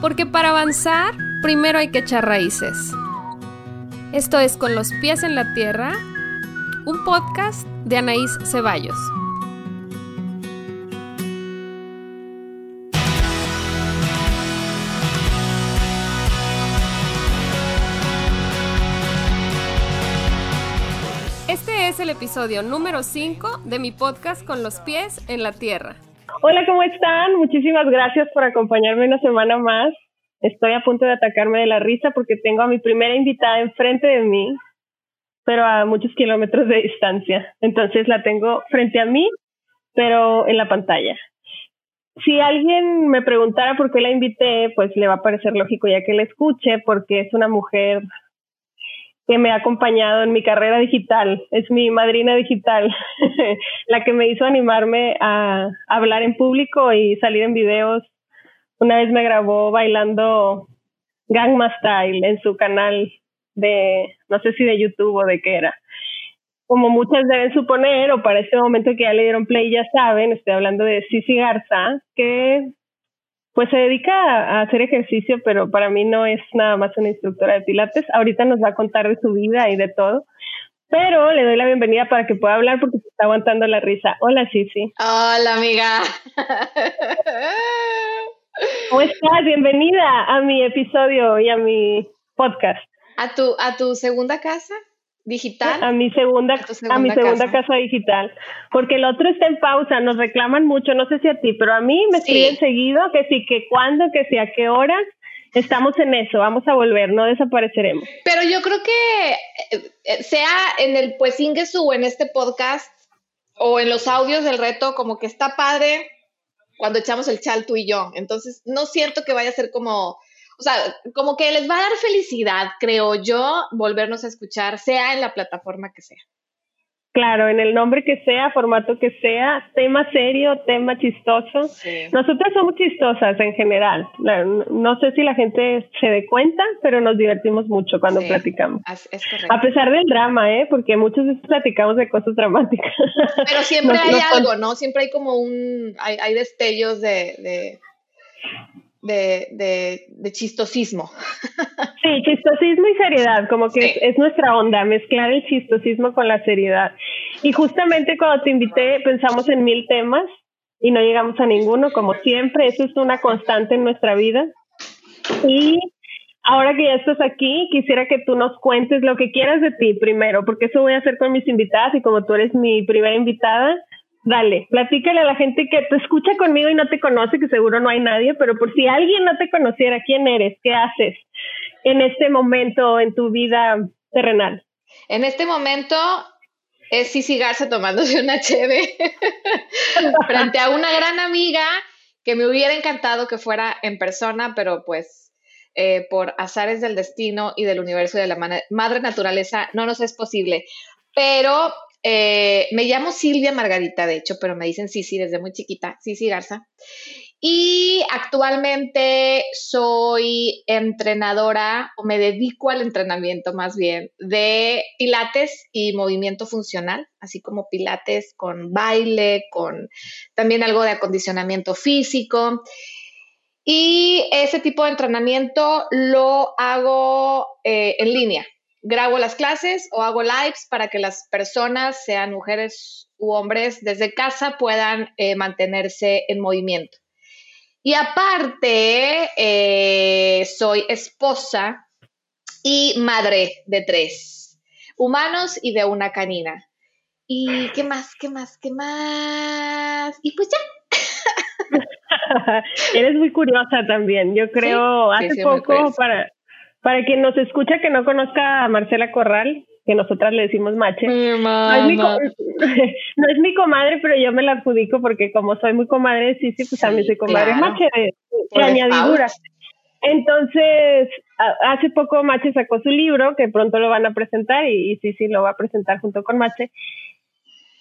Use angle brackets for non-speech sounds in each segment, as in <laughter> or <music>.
Porque para avanzar, primero hay que echar raíces. Esto es Con los pies en la tierra, un podcast de Anaís Ceballos. Este es el episodio número 5 de mi podcast Con los pies en la tierra. Hola, ¿cómo están? Muchísimas gracias por acompañarme una semana más. Estoy a punto de atacarme de la risa porque tengo a mi primera invitada enfrente de mí, pero a muchos kilómetros de distancia. Entonces la tengo frente a mí, pero en la pantalla. Si alguien me preguntara por qué la invité, pues le va a parecer lógico ya que la escuche, porque es una mujer que me ha acompañado en mi carrera digital, es mi madrina digital, <laughs> la que me hizo animarme a hablar en público y salir en videos. Una vez me grabó bailando Gangma Style en su canal de, no sé si de YouTube o de qué era. Como muchas deben suponer, o para este momento que ya le dieron play ya saben, estoy hablando de Cici Garza, que pues se dedica a hacer ejercicio, pero para mí no es nada más una instructora de pilates. Ahorita nos va a contar de su vida y de todo. Pero le doy la bienvenida para que pueda hablar porque se está aguantando la risa. Hola, Cici. Hola, amiga. ¿Cómo estás? Bienvenida a mi episodio y a mi podcast. ¿A tu, a tu segunda casa? Digital. A mi segunda, a, mi segunda casa. digital. Porque el otro está en pausa, nos reclaman mucho, no sé si a ti, pero a mí me escriben seguido que sí, que cuándo, que sí, a qué horas. Estamos en eso, vamos a volver, no desapareceremos. Pero yo creo que eh, eh, sea en el pues Ingesu o en este podcast o en los audios del reto, como que está padre cuando echamos el chal tú y yo. Entonces, no siento que vaya a ser como o sea, como que les va a dar felicidad, creo yo, volvernos a escuchar, sea en la plataforma que sea. Claro, en el nombre que sea, formato que sea, tema serio, tema chistoso. Nosotras somos chistosas en general. No sé si la gente se dé cuenta, pero nos divertimos mucho cuando platicamos. Es correcto. A pesar del drama, ¿eh? Porque muchas veces platicamos de cosas dramáticas. Pero <laughs> siempre hay algo, ¿no? Siempre hay como un, hay, hay destellos de de, de, chistosismo. <laughs> Sí, chistosismo y seriedad, como que es, nuestra onda, mezclar el chistosismo con la seriedad. Y justamente cuando te invité pensamos en mil temas y no llegamos a ninguno, como siempre, eso es una constante en nuestra vida. Y ahora que ya estás aquí, quisiera que tú nos cuentes lo que quieras de ti primero, porque eso voy a hacer con mis invitadas y como tú eres mi primera invitada, Dale, platícale a la gente que te escucha conmigo y no te conoce, que seguro no hay nadie, pero por si alguien no te conociera, ¿quién eres? ¿Qué haces en este momento en tu vida terrenal? En este momento es Cici Garza tomándose una cheve <laughs> frente a una gran amiga que me hubiera encantado que fuera en persona, pero pues eh, por azares del destino y del universo y de la madre naturaleza no nos es posible. Pero eh, me llamo Silvia Margarita, de hecho, pero me dicen Sisi desde muy chiquita, Sisi Garza. Y actualmente soy entrenadora, o me dedico al entrenamiento más bien, de pilates y movimiento funcional, así como pilates con baile, con también algo de acondicionamiento físico. Y ese tipo de entrenamiento lo hago eh, en línea grabo las clases o hago lives para que las personas, sean mujeres u hombres, desde casa puedan eh, mantenerse en movimiento. Y aparte, eh, soy esposa y madre de tres humanos y de una canina. ¿Y qué más? ¿Qué más? ¿Qué más? Y pues ya. <laughs> Eres muy curiosa también. Yo creo, hace poco, para, para quien nos escucha que no conozca a Marcela Corral, que nosotras le decimos Mache, no, es mi <laughs> no es mi comadre, pero yo me la adjudico porque como soy muy comadre sí, sí, pues también soy comadre Mache de, añadidura. Entonces, hace poco Mache sacó su libro, que pronto lo van a presentar, y, sí, sí, lo va a presentar junto con Mache.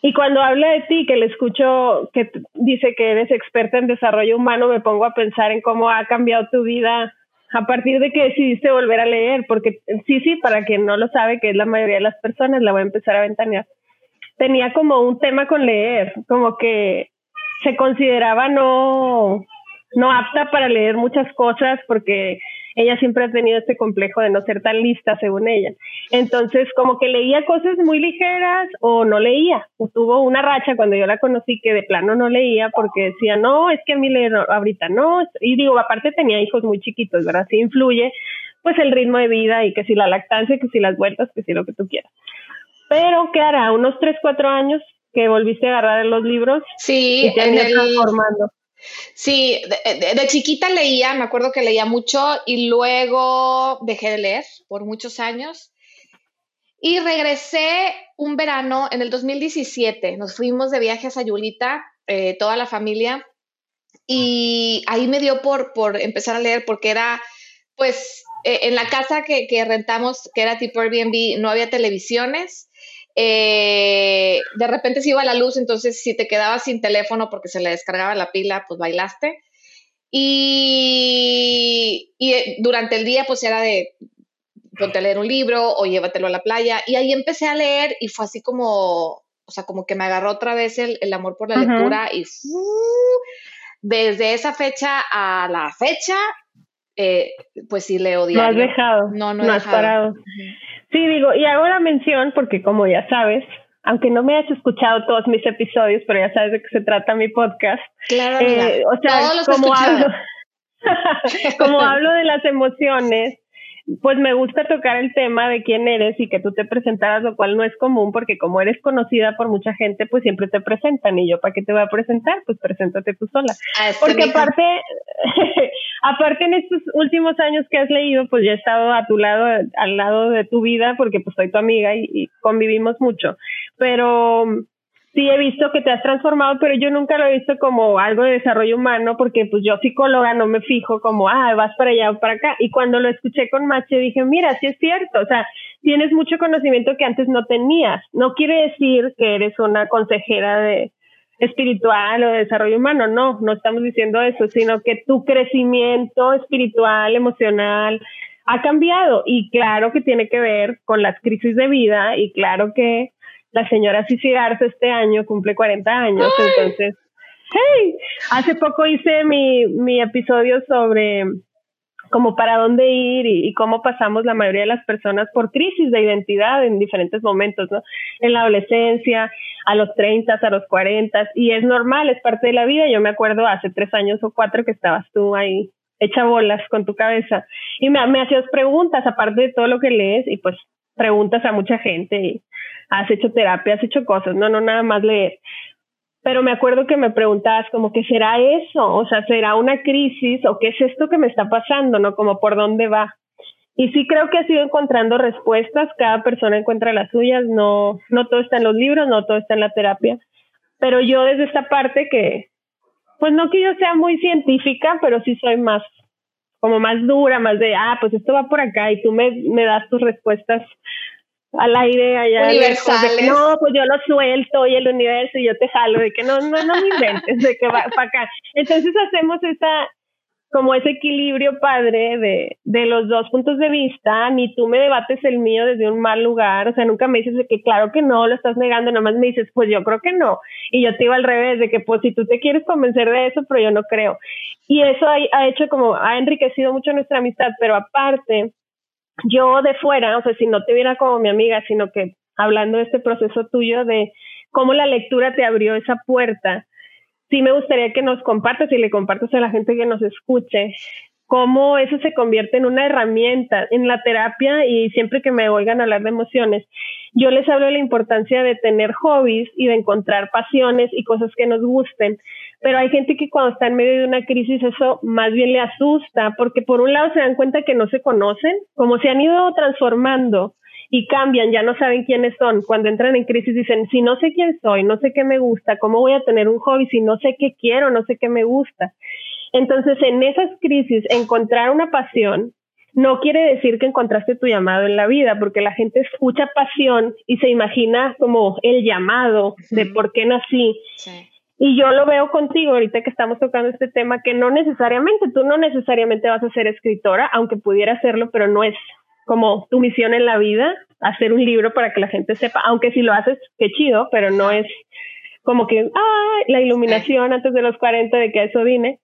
Y cuando habla de ti, que le escucho que dice que eres experta en desarrollo humano, me pongo a pensar en cómo ha cambiado tu vida a partir de que decidiste volver a leer, porque sí, sí, para quien no lo sabe, que es la mayoría de las personas, la voy a empezar a ventanear. Tenía como un tema con leer, como que se consideraba no, no apta para leer muchas cosas porque ella siempre ha tenido este complejo de no ser tan lista según ella. Entonces, como que leía cosas muy ligeras o no leía. O tuvo una racha cuando yo la conocí que de plano no leía porque decía, no, es que a mí leer ahorita no. Y digo, aparte tenía hijos muy chiquitos, ¿verdad? Sí influye pues el ritmo de vida y que si la lactancia, que si las vueltas, que si lo que tú quieras. Pero, ¿qué hará? Unos 3, 4 años que volviste a agarrar los libros. Sí, y el, transformando. Sí, de, chiquita leía, me acuerdo que leía mucho y luego dejé de leer por muchos años. Y regresé un verano en el 2017. Nos fuimos de viaje a Sayulita, eh, toda la familia, y ahí me dio por, por empezar a leer porque era, pues, eh, en la casa que, que, rentamos, que era tipo Airbnb, no había televisiones eh, de repente se iba la luz, entonces si te quedabas sin teléfono porque se le descargaba la pila, pues bailaste. Y, eh, durante el día pues era de ponte a leer un libro o llévatelo a la playa. Y ahí empecé a leer y fue así como, o sea, como que me agarró otra vez el, amor por la lectura y desde esa fecha a la fecha, eh, pues sí leo diario. No has dejado. No, no, has parado. Sí, digo, y hago la mención porque como ya sabes, aunque no me hayas escuchado todos mis episodios, pero ya sabes de qué se trata mi podcast. Claro, eh, o sea, como hablo, <laughs> como hablo de las emociones, pues me gusta tocar el tema de quién eres y que tú te presentaras, lo cual no es común porque como eres conocida por mucha gente, pues siempre te presentan y yo, ¿para qué te voy a presentar? Pues preséntate tú sola. Ah, porque aparte, <laughs> aparte en estos últimos años que has leído, pues ya he estado a tu lado, al lado de tu vida, porque pues soy tu amiga y convivimos mucho. Pero sí he visto que te has transformado, pero yo nunca lo he visto como algo de desarrollo humano, porque pues yo psicóloga no me fijo como, ah, vas para allá o para acá. Y cuando lo escuché con Mache dije, mira, sí es cierto, o sea, tienes mucho conocimiento que antes no tenías. No quiere decir que eres una consejera de espiritual o de desarrollo humano, no, no estamos diciendo eso, sino que tu crecimiento espiritual, emocional, ha cambiado y claro que tiene que ver con las crisis de vida y claro que la señora Cici Garza este año cumple 40 años, entonces, hey, hace poco hice mi, mi episodio sobre como para dónde ir y, cómo pasamos la mayoría de las personas por crisis de identidad en diferentes momentos, ¿no? En la adolescencia, a los 30, a los 40, y es normal, es parte de la vida. Yo me acuerdo hace tres años o cuatro que estabas tú ahí hecha bolas con tu cabeza y me, me hacías preguntas aparte de todo lo que lees y pues preguntas a mucha gente y has hecho terapia, has hecho cosas, no, no nada más leer. Pero me acuerdo que me preguntabas como, ¿qué será eso? O sea, ¿será una crisis o qué es esto que me está pasando? ¿No? Como por dónde va. Y sí creo que has ido encontrando respuestas, cada persona encuentra las suyas, no, no todo está en los libros, no todo está en la terapia. Pero yo desde esta parte que, pues no que yo sea muy científica, pero sí soy más, como más dura, más de, ah, pues esto va por acá y tú me, me das tus respuestas al aire allá universales. no, pues yo lo suelto y el universo y yo te jalo de que no, no, no me inventes de que va para acá. Entonces hacemos esa, como ese equilibrio padre de, de los dos puntos de vista, ni tú me debates el mío desde un mal lugar, o sea, nunca me dices de que claro que no, lo estás negando, nomás me dices, pues yo creo que no, y yo te iba al revés, de que pues si tú te quieres convencer de eso, pero yo no creo. Y eso ha, ha hecho como, ha enriquecido mucho nuestra amistad, pero aparte, yo de fuera, o sea, si no te viera como mi amiga, sino que hablando de este proceso tuyo de cómo la lectura te abrió esa puerta, sí me gustaría que nos compartas y le compartas a la gente que nos escuche cómo eso se convierte en una herramienta en la terapia y siempre que me oigan hablar de emociones, yo les hablo de la importancia de tener hobbies y de encontrar pasiones y cosas que nos gusten. Pero hay gente que cuando está en medio de una crisis eso más bien le asusta porque por un lado se dan cuenta que no se conocen, como se han ido transformando y cambian, ya no saben quiénes son. Cuando entran en crisis dicen, si no sé quién soy, no sé qué me gusta, ¿cómo voy a tener un hobby si no sé qué quiero, no sé qué me gusta? Entonces, en esas crisis, encontrar una pasión no quiere decir que encontraste tu llamado en la vida, porque la gente escucha pasión y se imagina como el llamado de por qué nací. Y yo lo veo contigo ahorita que estamos tocando este tema, que no necesariamente, tú no necesariamente vas a ser escritora, aunque pudiera hacerlo, pero no es como tu misión en la vida, hacer un libro para que la gente sepa, aunque si lo haces, qué chido, pero no es como que, ah, la iluminación antes de los 40 de que eso vine.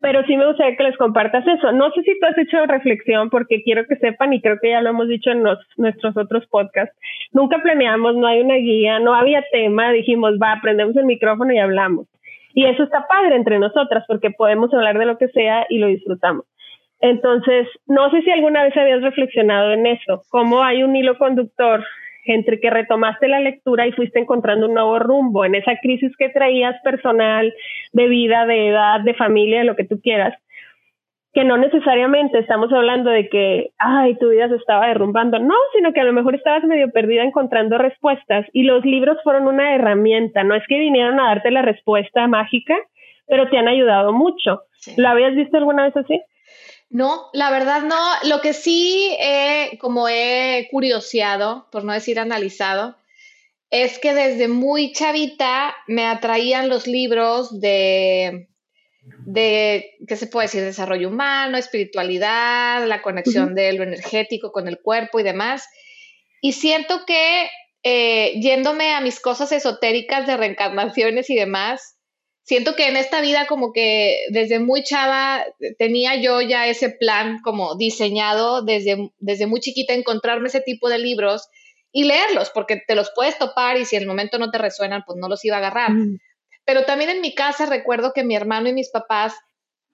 Pero sí me gustaría que les compartas eso. No sé si tú has hecho reflexión porque quiero que sepan y creo que ya lo hemos dicho en nuestros otros podcasts. Nunca planeamos, no hay una guía, no había tema, dijimos, va, prendemos el micrófono y hablamos. Y eso está padre entre nosotras porque podemos hablar de lo que sea y lo disfrutamos. Entonces, no sé si alguna vez habías reflexionado en eso, cómo hay un hilo conductor entre que retomaste la lectura y fuiste encontrando un nuevo rumbo en esa crisis que traías personal, de vida, de edad, de familia, de lo que tú quieras, que no necesariamente estamos hablando de que, ay, tu vida se estaba derrumbando, no, sino que a lo mejor estabas medio perdida encontrando respuestas y los libros fueron una herramienta, no es que vinieron a darte la respuesta mágica, pero te han ayudado mucho. ¿Lo habías visto alguna vez así? No, la verdad no. Lo que sí he, como he curioseado, por no decir analizado, es que desde muy chavita me atraían los libros de, de ¿qué se puede decir? Desarrollo humano, espiritualidad, la conexión de lo energético con el cuerpo y demás. Y siento que eh, yéndome a mis cosas esotéricas de reencarnaciones y demás, siento que en esta vida como que desde muy chava tenía yo ya ese plan como diseñado desde, desde muy chiquita encontrarme ese tipo de libros y leerlos, porque te los puedes topar y si en el momento no te resuenan, pues no los iba a agarrar. Mm. Pero también en mi casa recuerdo que mi hermano y mis papás,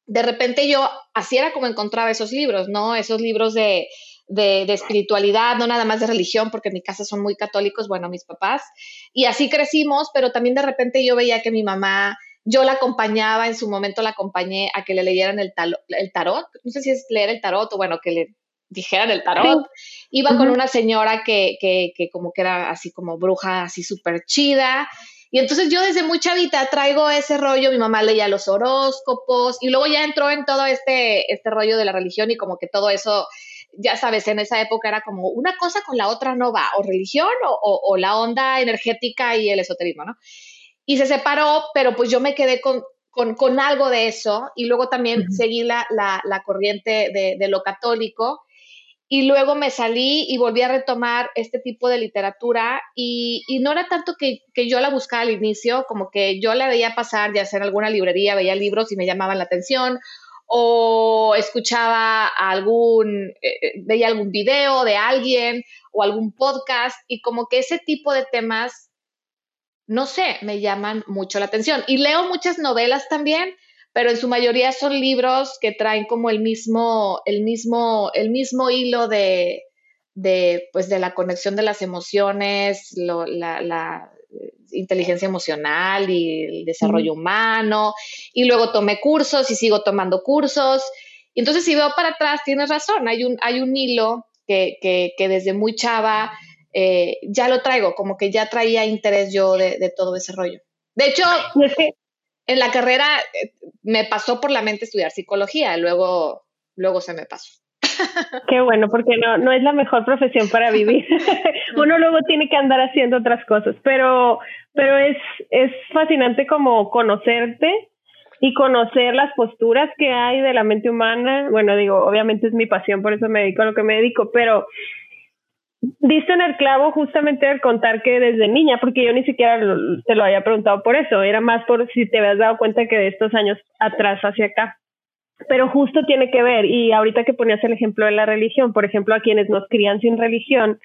de repente yo así era como encontraba esos libros, ¿no? Esos libros de, de, de, espiritualidad, no nada más de religión, porque en mi casa son muy católicos, bueno, mis papás. Y así crecimos, pero también de repente yo veía que mi mamá yo la acompañaba, en su momento la acompañé a que le leyeran el, el tarot, no sé si es leer el tarot o bueno, que le dijeran el tarot. Iba con una señora que, que, que, como que era así como bruja, así súper chida. Y entonces yo desde muy chavita traigo ese rollo, mi mamá leía los horóscopos y luego ya entró en todo este, este rollo de la religión y como que todo eso, ya sabes, en esa época era como una cosa con la otra no va, o religión o, o la onda energética y el esoterismo, ¿no? Y se separó, pero pues yo me quedé con, con, algo de eso y luego también seguí la, la, corriente de, de, lo católico y luego me salí y volví a retomar este tipo de literatura y, y no era tanto que, que, yo la buscaba al inicio, como que yo la veía pasar, ya sea en alguna librería, veía libros y me llamaban la atención o escuchaba algún, eh, eh, veía algún video de alguien o algún podcast y como que ese tipo de temas no sé, me llaman mucho la atención. Y leo muchas novelas también, pero en su mayoría son libros que traen como el mismo, el mismo, el mismo hilo de, de, pues, de la conexión de las emociones, la, inteligencia emocional y el desarrollo humano. Y luego tomé cursos y sigo tomando cursos. Y entonces si veo para atrás, tienes razón, hay un, hay un hilo que, que, que desde muy chava eh, ya lo traigo, como que ya traía interés yo de, todo ese rollo. De hecho, en la carrera eh, me pasó por la mente estudiar psicología, luego, luego se me pasó. <laughs> Qué bueno, porque no, no es la mejor profesión para vivir. <laughs> Uno luego tiene que andar haciendo otras cosas, pero, pero es, es fascinante como conocerte y conocer las posturas que hay de la mente humana. Bueno, digo, obviamente es mi pasión, por eso me dedico a lo que me dedico, pero Diste en el clavo justamente al contar que desde niña, porque yo ni siquiera te lo había preguntado por eso, era más por si te habías dado cuenta que de estos años atrás hacia acá. Pero justo tiene que ver, y ahorita que ponías el ejemplo de la religión, por ejemplo, a quienes nos crían sin religión,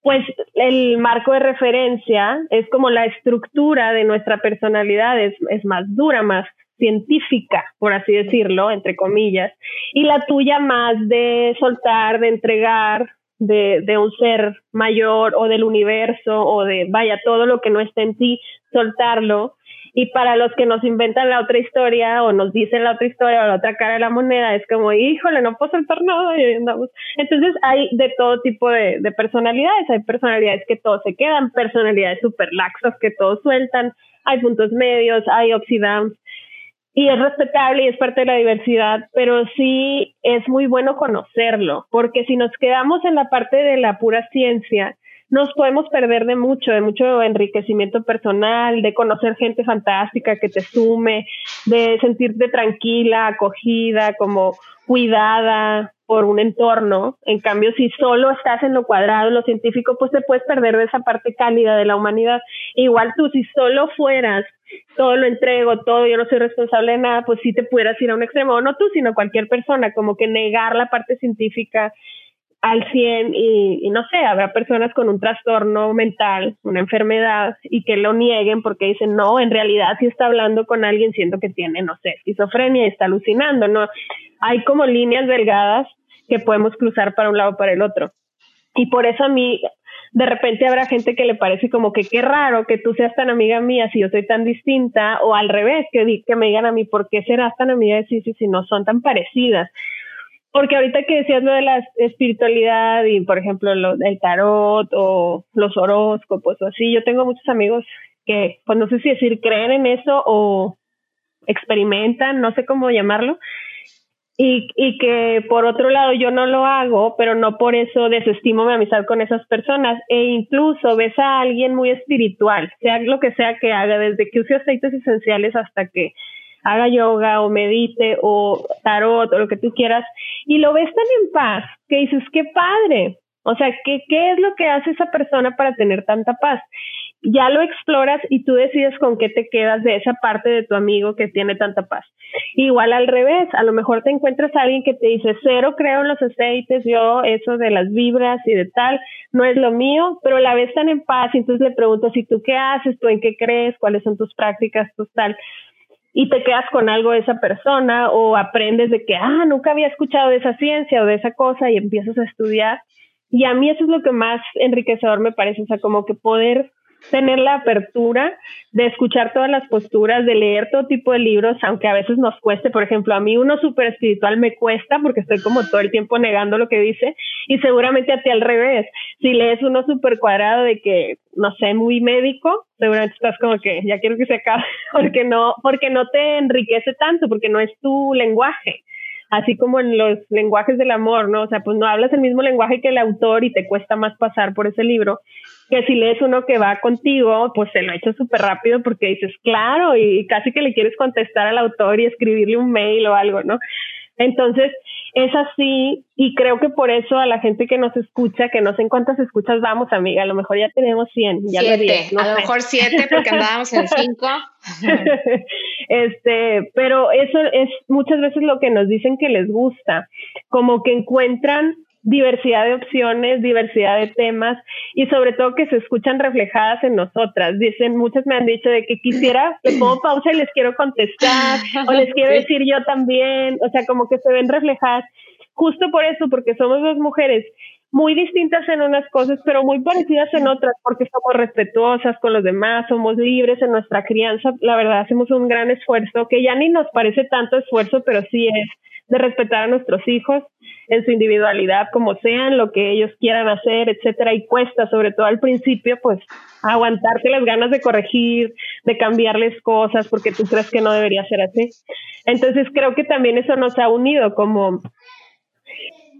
pues el marco de referencia es como la estructura de nuestra personalidad, es, es más dura, más científica, por así decirlo, entre comillas, y la tuya más de soltar, de entregar, de, de un ser mayor o del universo o de, vaya, todo lo que no está en ti, soltarlo. Y para los que nos inventan la otra historia o nos dicen la otra historia o la otra cara de la moneda, es como, híjole, no puedo soltar nada y andamos. Entonces hay de todo tipo de, de personalidades. Hay personalidades que todos se quedan, personalidades super laxas que todos sueltan, hay puntos medios, hay ups y es respetable y es parte de la diversidad, pero sí es muy bueno conocerlo, porque si nos quedamos en la parte de la pura ciencia, nos podemos perder de mucho, de mucho enriquecimiento personal, de conocer gente fantástica que te sume, de sentirte tranquila, acogida, como cuidada, por un entorno. En cambio, si solo estás en lo cuadrado, lo científico, pues te puedes perder de esa parte cálida de la humanidad. Igual tú, si solo fueras todo lo entrego, todo, yo no soy responsable de nada, pues sí te pudieras ir a un extremo, no tú, sino cualquier persona, como que negar la parte científica al 100 y, y, no sé, habrá personas con un trastorno mental, una enfermedad y que lo nieguen porque dicen, no, en realidad si está hablando con alguien siento que tiene, no sé, esquizofrenia y está alucinando, ¿no? Hay como líneas delgadas que podemos cruzar para un lado o para el otro. Y por eso a mí, de repente habrá gente que le parece como que qué raro que tú seas tan amiga mía si yo soy tan distinta, o al revés, que, que me digan a mí, ¿por qué serás tan amiga de Sisi si no son tan parecidas? Porque ahorita que decías lo de la espiritualidad y, por ejemplo, lo, el tarot o los horóscopos o así, yo tengo muchos amigos que, pues no sé si decir creen en eso o experimentan, no sé cómo llamarlo, y, y que por otro lado yo no lo hago, pero no por eso desestimo mi amistad con esas personas. E incluso ves a alguien muy espiritual, sea lo que sea que haga, desde que use aceites esenciales hasta que haga yoga o medite o tarot o lo que tú quieras, y lo ves tan en paz que dices, qué padre. O sea, ¿qué, ¿qué es lo que hace esa persona para tener tanta paz? Ya lo exploras y tú decides con qué te quedas de esa parte de tu amigo que tiene tanta paz. Igual al revés, a lo mejor te encuentras a alguien que te dice, cero creo en los aceites, yo eso de las vibras y de tal, no es lo mío, pero la ves tan en paz y entonces le preguntas, ¿y tú qué haces? ¿Tú en qué crees? ¿Cuáles son tus prácticas? Pues tal y te quedas con algo de esa persona o aprendes de que, ah, nunca había escuchado de esa ciencia o de esa cosa y empiezas a estudiar. Y a mí eso es lo que más enriquecedor me parece, o sea, como que poder tener la apertura de escuchar todas las posturas, de leer todo tipo de libros, aunque a veces nos cueste, por ejemplo, a mí uno súper espiritual me cuesta porque estoy como todo el tiempo negando lo que dice y seguramente a ti al revés, si lees uno súper cuadrado de que, no sé, muy médico, seguramente estás como que ya quiero que se acabe <laughs> porque no, porque no te enriquece tanto, porque no es tu lenguaje así como en los lenguajes del amor, ¿no? O sea, pues no hablas el mismo lenguaje que el autor y te cuesta más pasar por ese libro que si lees uno que va contigo, pues se lo ha hecho súper rápido porque dices, claro, y casi que le quieres contestar al autor y escribirle un mail o algo, ¿no? Entonces, es así y creo que por eso a la gente que nos escucha, que no sé en cuántas escuchas vamos, amiga, a lo mejor ya tenemos 100, ya siete, a lo mejor 7 porque andábamos en 5. <laughs> este, pero eso es muchas veces lo que nos dicen que les gusta, como que encuentran diversidad de opciones, diversidad de temas y sobre todo que se escuchan reflejadas en nosotras. Dicen, muchas me han dicho de que quisiera, le pongo pausa y les quiero contestar o les <laughs> quiero decir yo también, o sea, como que se ven reflejadas. Justo por eso, porque somos dos mujeres muy distintas en unas cosas, pero muy parecidas en otras, porque somos respetuosas con los demás, somos libres en nuestra crianza. La verdad, hacemos un gran esfuerzo, que ya ni nos parece tanto esfuerzo, pero sí es de respetar a nuestros hijos en su individualidad, como sean, lo que ellos quieran hacer, etcétera, y cuesta, sobre todo al principio, pues aguantarte las ganas de corregir, de cambiarles cosas, porque tú crees que no debería ser así. Entonces creo que también eso nos ha unido como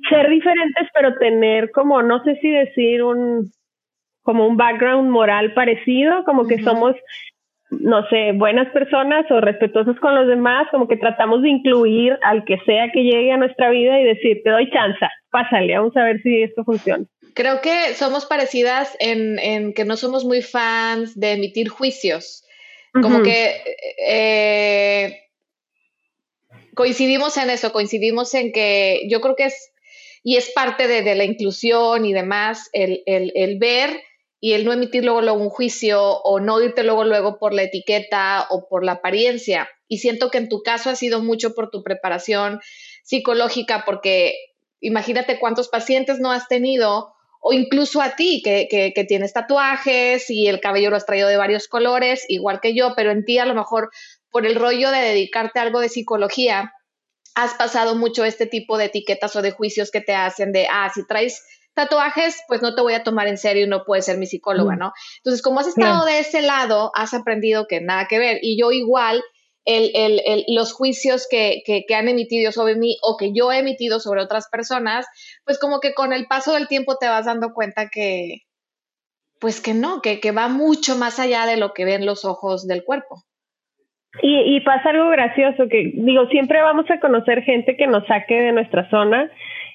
ser diferentes, pero tener como, no sé si decir un, como un background moral parecido, como que somos no sé, buenas personas o respetuosos con los demás, como que tratamos de incluir al que sea que llegue a nuestra vida y decir, te doy chance, pásale, vamos a ver si esto funciona. Creo que somos parecidas en, en que no somos muy fans de emitir juicios. Como que eh, coincidimos en eso, coincidimos en que yo creo que es, y es parte de, de la inclusión y demás, el, el, el ver y el no emitir luego, luego un juicio o no irte luego luego por la etiqueta o por la apariencia. Y siento que en tu caso ha sido mucho por tu preparación psicológica, porque imagínate cuántos pacientes no has tenido o incluso a ti que, que, tienes tatuajes y el cabello lo has traído de varios colores, igual que yo, pero en ti a lo mejor por el rollo de dedicarte a algo de psicología, has pasado mucho este tipo de etiquetas o de juicios que te hacen de, ah, si traes tatuajes, pues no te voy a tomar en serio y no puedes ser mi psicóloga, mm. ¿no? Entonces, como has estado de ese lado, has aprendido que nada que ver. Y yo igual, el, el, el, los juicios que, que, que, han emitido sobre mí o que yo he emitido sobre otras personas, pues como que con el paso del tiempo te vas dando cuenta que, pues que no, que, que va mucho más allá de lo que ven los ojos del cuerpo. Y, y pasa algo gracioso, que digo, siempre vamos a conocer gente que nos saque de nuestra zona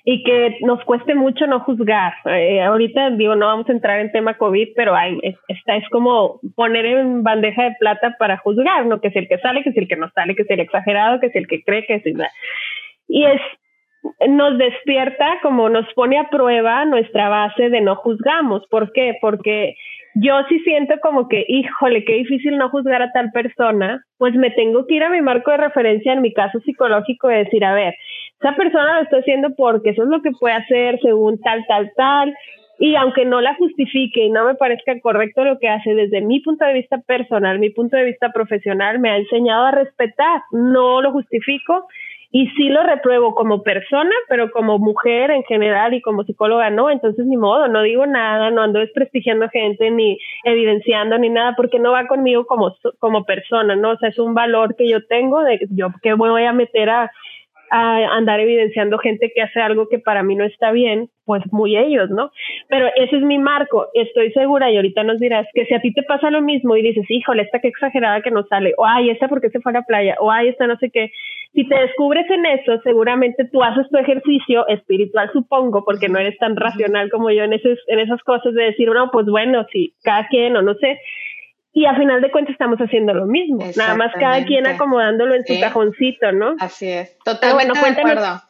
y que nos cueste mucho no juzgar. Eh, ahorita digo, no vamos a entrar en tema COVID, pero hay, esta es como poner en bandeja de plata para juzgar, ¿no? Que es el que sale, que es el que no sale, que es el exagerado, que es el que cree, que es... Y es, nos despierta, como nos pone a prueba nuestra base de no juzgamos. ¿Por qué? Porque yo sí siento como que, híjole, qué difícil no juzgar a tal persona, pues me tengo que ir a mi marco de referencia en mi caso psicológico y decir, a ver, esa persona lo está haciendo porque eso es lo que puede hacer según tal, tal, tal, y aunque no la justifique y no me parezca correcto lo que hace desde mi punto de vista personal, mi punto de vista profesional, me ha enseñado a respetar, no lo justifico y sí lo repruebo como persona, pero como mujer en general y como psicóloga no, entonces ni modo, no digo nada, no ando desprestigiando gente ni evidenciando ni nada porque no va conmigo como como persona, ¿no? O sea, es un valor que yo tengo de yo que voy a meter a a andar evidenciando gente que hace algo que para mí no está bien, pues muy ellos, ¿no? Pero ese es mi marco, estoy segura y ahorita nos dirás que si a ti te pasa lo mismo y dices, híjole, esta que exagerada que no sale, o ay, esta porque se fue a la playa, o ay, esta no sé qué, si te descubres en eso, seguramente tú haces tu ejercicio espiritual, supongo, porque no eres tan racional como yo en, esos, en esas cosas de decir, no, pues bueno, si cada quien o no sé, y a final de cuentas estamos haciendo lo mismo, nada más cada quien acomodándolo en su cajoncito, ¿no? Así es, totalmente bueno, de acuerdo.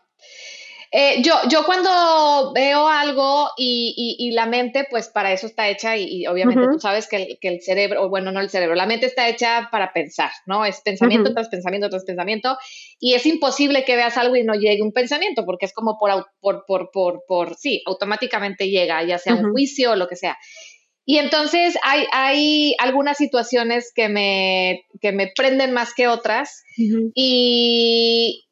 Eh, yo, yo cuando veo algo y, y, la mente, pues para eso está hecha y, obviamente tú sabes que el, que el, cerebro, bueno, no el cerebro, la mente está hecha para pensar, ¿no? Es pensamiento tras pensamiento tras pensamiento y es imposible que veas algo y no llegue un pensamiento porque es como por, por, por, por, por sí, automáticamente llega, ya sea un juicio o lo que sea. Y entonces hay, hay algunas situaciones que me, que me prenden más que otras. Y,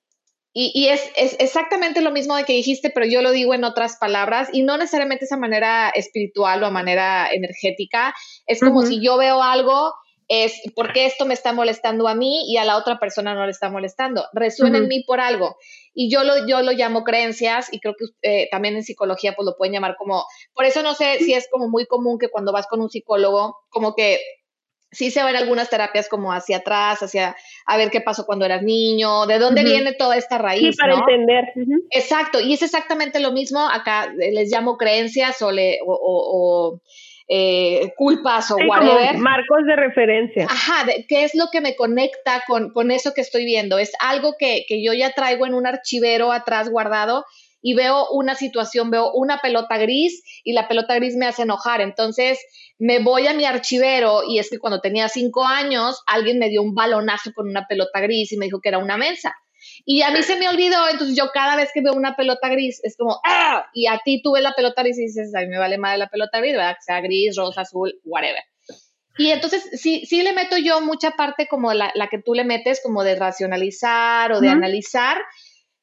y, es, es, exactamente lo mismo de que dijiste, pero yo lo digo en otras palabras y no necesariamente esa manera espiritual o a manera energética. Es como si yo veo algo es porque esto me está molestando a mí y a la otra persona no le está molestando. Resuena en mí por algo. Y yo lo, yo lo llamo creencias y creo que eh, también en psicología pues lo pueden llamar como, por eso no sé si es como muy común que cuando vas con un psicólogo, como que sí se ven algunas terapias como hacia atrás, hacia a ver qué pasó cuando eras niño, de dónde viene toda esta raíz. Sí, para entender. Exacto, y es exactamente lo mismo, acá les llamo creencias o, le, o eh, culpas o whatever. marcos de referencia. Ajá, ¿qué es lo que me conecta con, con eso que estoy viendo? Es algo que, que yo ya traigo en un archivero atrás guardado y veo una situación, veo una pelota gris y la pelota gris me hace enojar. Entonces me voy a mi archivero y es que cuando tenía cinco años alguien me dio un balonazo con una pelota gris y me dijo que era una mensa. Y a mí se me olvidó, entonces yo cada vez que veo una pelota gris es como, ¡ah! Y a ti tú ves la pelota gris y dices, a mí me vale más la pelota gris, ¿verdad? Que sea gris, rosa, azul, whatever. Y entonces sí, sí le meto yo mucha parte como la, la que tú le metes, como de racionalizar o de analizar,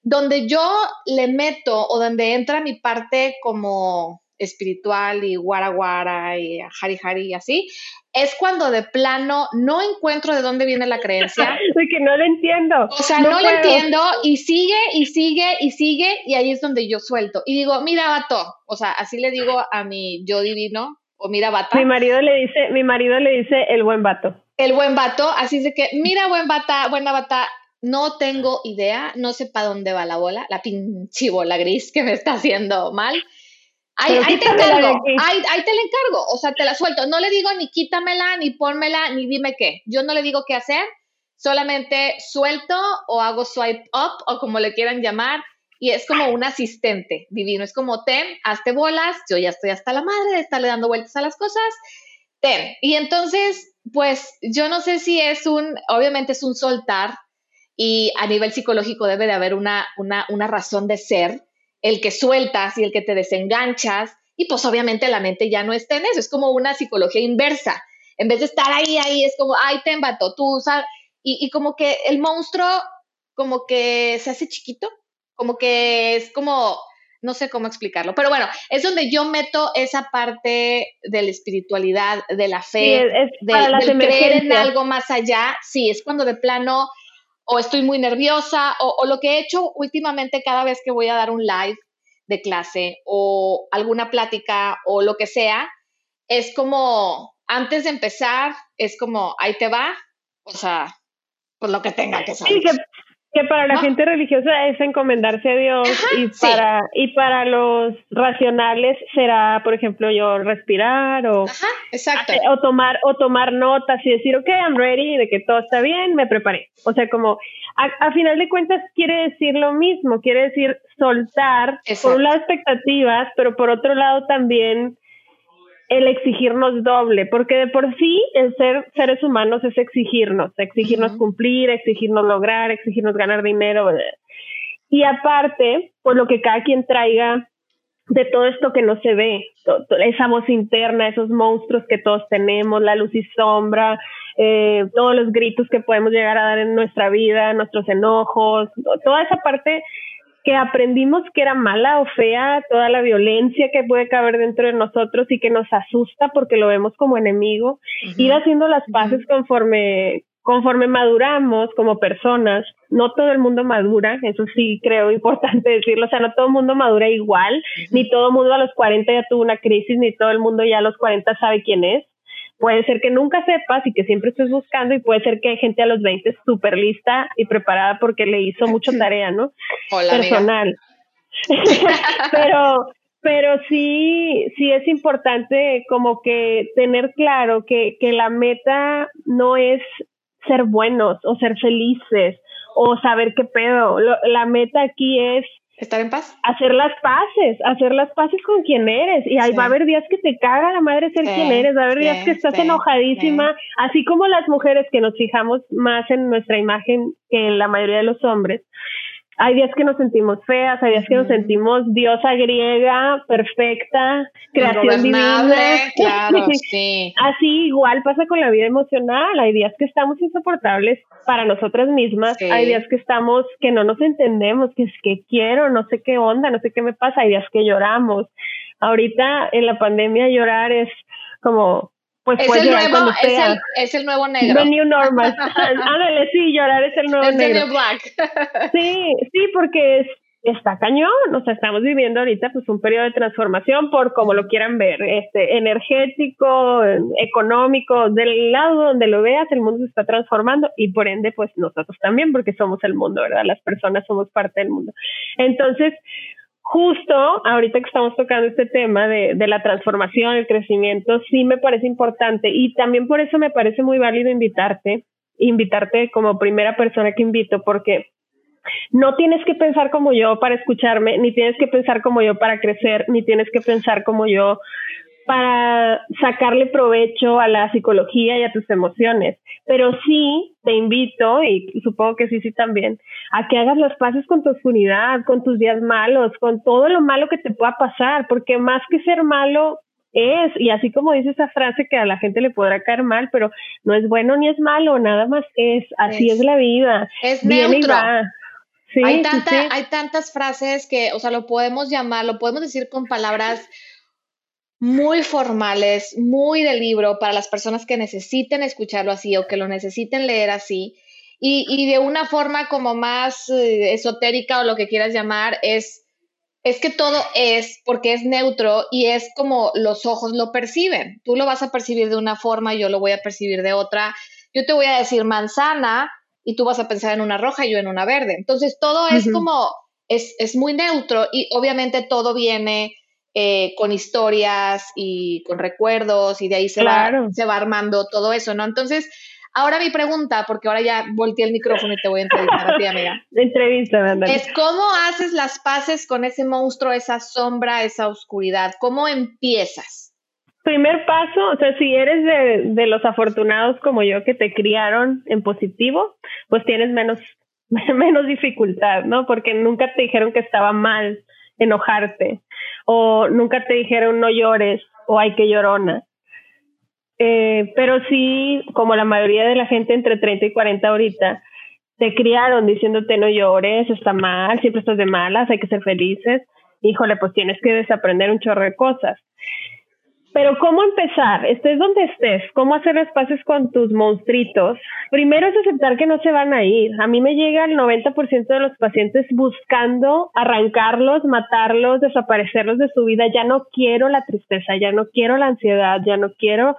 donde yo le meto o donde entra mi parte como espiritual y guara y hari hari y así, es cuando de plano no encuentro de dónde viene la creencia. <laughs> De que no lo entiendo. O sea, no, lo entiendo y sigue y sigue y sigue y ahí es donde yo suelto. Y digo, mira, vato, o sea, así le digo a mi yo divino, o mira, vato. Mi marido le dice, mi marido le dice el buen vato. El buen vato, así es de que, mira, buen bata, buena bata, no tengo idea, no sé para dónde va la bola, la pinche bola gris que me está haciendo mal. Ahí, te encargo, ahí, te la encargo, o sea, te la suelto. No le digo ni quítamela, ni pónmela, ni dime qué. Yo no le digo qué hacer, solamente suelto o hago swipe up o como le quieran llamar. Y es como un asistente divino, es como ten, hazte bolas, yo ya estoy hasta la madre de estarle dando vueltas a las cosas, ten. Y entonces, pues yo no sé si es un, obviamente es un soltar y a nivel psicológico debe de haber una, una, una razón de ser el que sueltas y el que te desenganchas, y pues obviamente la mente ya no está en eso, es como una psicología inversa. En vez de estar ahí, ahí, es como, ay, te embato, tú, sabes, y, y como que el monstruo como que se hace chiquito, como que es como, no sé cómo explicarlo, pero bueno, es donde yo meto esa parte de la espiritualidad, de la fe, de, creer en algo más allá, sí, es cuando de plano o estoy muy nerviosa, o, lo que he hecho últimamente cada vez que voy a dar un live de clase o alguna plática o lo que sea, es como, antes de empezar, es como, ahí te va, o sea, pues lo que tenga que saber. Que para la gente religiosa es encomendarse a Dios y para y para los racionales será, por ejemplo, yo respirar o o tomar o tomar notas y decir, ok, I'm ready, de que todo está bien, me preparé. O sea, como a, final de cuentas quiere decir lo mismo, quiere decir soltar por un lado expectativas, pero por otro lado también el exigirnos doble, porque de por sí el ser seres humanos es exigirnos, exigirnos cumplir, exigirnos lograr, exigirnos ganar dinero. Y aparte, por lo que cada quien traiga de todo esto que no se ve, esa voz interna, esos monstruos que todos tenemos, la luz y sombra, eh, todos los gritos que podemos llegar a dar en nuestra vida, nuestros enojos, toda esa parte que aprendimos que era mala o fea, toda la violencia que puede caber dentro de nosotros y que nos asusta porque lo vemos como enemigo, ir haciendo las paces conforme conforme maduramos como personas, no todo el mundo madura, eso sí creo importante decirlo, o sea, no todo el mundo madura igual, ni todo el mundo a los 40 ya tuvo una crisis, ni todo el mundo ya a los 40 sabe quién es, Puede ser que nunca sepas y que siempre estés buscando y puede ser que hay gente a los 20 súper lista y preparada porque le hizo mucho tarea, ¿no? Personal. <laughs> pero, pero sí, sí es importante como que tener claro que, que la meta no es ser buenos o ser felices o saber qué pedo. la meta aquí es Estar en paz. Hacer las paces, hacer las paces con quien eres. Y ahí va a haber días que te caga la madre ser quien eres, va a haber días que estás enojadísima, así como las mujeres que nos fijamos más en nuestra imagen que en la mayoría de los hombres hay días que nos sentimos feas, hay días que nos sentimos diosa griega, perfecta, creación divina. Claro, <laughs> sí. Así igual pasa con la vida emocional. Hay días que estamos insoportables para nosotras mismas, hay días que estamos que no nos entendemos, que es que quiero, no sé qué onda, no sé qué me pasa, hay días que lloramos. Ahorita en la pandemia llorar es como pues es el, nuevo, es, el, es el nuevo negro. The new normal. <laughs> Ándale, sí, llorar es el nuevo negro. El black. <laughs> sí, sí, porque es, está cañón, o sea, estamos viviendo ahorita pues un periodo de transformación por como lo quieran ver, este energético, económico, del lado donde lo veas, el mundo se está transformando y por ende pues nosotros también porque somos el mundo, ¿verdad? Las personas somos parte del mundo. Entonces, justo ahorita que estamos tocando este tema de, de, la transformación, el crecimiento, sí me parece importante y también por eso me parece muy válido invitarte, invitarte como primera persona que invito, porque no tienes que pensar como yo para escucharme, ni tienes que pensar como yo para crecer, ni tienes que pensar como yo para sacarle provecho a la psicología y a tus emociones. Pero sí te invito, y supongo que sí, sí también, a que hagas las paces con tu oscuridad, con tus días malos, con todo lo malo que te pueda pasar, porque más que ser malo es, y así como dice esa frase que a la gente le podrá caer mal, pero no es bueno ni es malo, nada más es, así es, la vida. Es neutro. hay, hay tantas frases que, o sea, lo podemos llamar, lo podemos decir con palabras muy formales, muy de libro para las personas que necesiten escucharlo así o que lo necesiten leer así. Y, de una forma como más eh, esotérica o lo que quieras llamar, es, es que todo es porque es neutro y es como los ojos lo perciben. Tú lo vas a percibir de una forma, yo lo voy a percibir de otra. Yo te voy a decir manzana y tú vas a pensar en una roja y yo en una verde. Entonces todo es como, es, es muy neutro y obviamente todo viene eh, con historias y con recuerdos y de ahí se, va, se va armando todo eso, ¿no? Entonces, ahora mi pregunta, porque ahora ya volteé el micrófono y te voy a entrevistar a ti, amiga. <laughs> Entrevista, Es cómo haces las paces con ese monstruo, esa sombra, esa oscuridad. ¿Cómo empiezas? Primer paso, o sea, si eres de, de los afortunados como yo que te criaron en positivo, pues tienes menos, <laughs> menos dificultad, ¿no? Porque nunca te dijeron que estaba mal enojarte o nunca te dijeron no llores o hay que llorona. Eh, pero sí, como la mayoría de la gente entre 30 y 40 ahorita, te criaron diciéndote no llores, está mal, siempre estás de malas, hay que ser felices. Híjole, pues tienes que desaprender un chorro de cosas. Pero ¿cómo empezar? Estés donde estés, ¿cómo hacer espacios con tus monstruitos? Primero es aceptar que no se van a ir. A mí me llega el 90% de los pacientes buscando arrancarlos, matarlos, desaparecerlos de su vida. Ya no quiero la tristeza, ya no quiero la ansiedad, ya no quiero...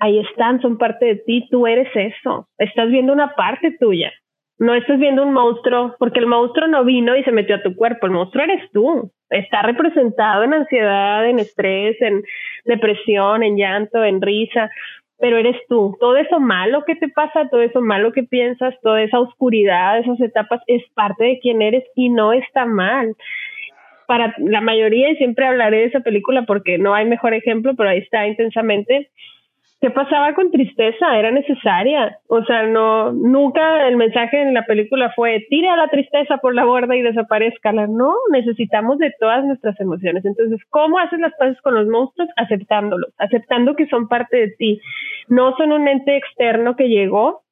Ahí están, son parte de ti, tú eres eso. Estás viendo una parte tuya. No estás viendo un monstruo, porque el monstruo no vino y se metió a tu cuerpo, el monstruo eres tú. Está representado en ansiedad, en estrés, en depresión, en llanto, en risa, pero eres tú. Todo eso malo que te pasa, todo eso malo que piensas, toda esa oscuridad, esas etapas, es parte de quien eres y no está mal. Para la mayoría, y siempre hablaré de esa película porque no hay mejor ejemplo, pero ahí está intensamente, ¿Qué pasaba con tristeza? Era necesaria. O sea, no, nunca el mensaje en la película fue tire a la tristeza por la borda y desaparezca. No, necesitamos de todas nuestras emociones. Entonces, ¿cómo haces las cosas con los monstruos? Aceptándolos, aceptando que son parte de ti. No son un ente externo que llegó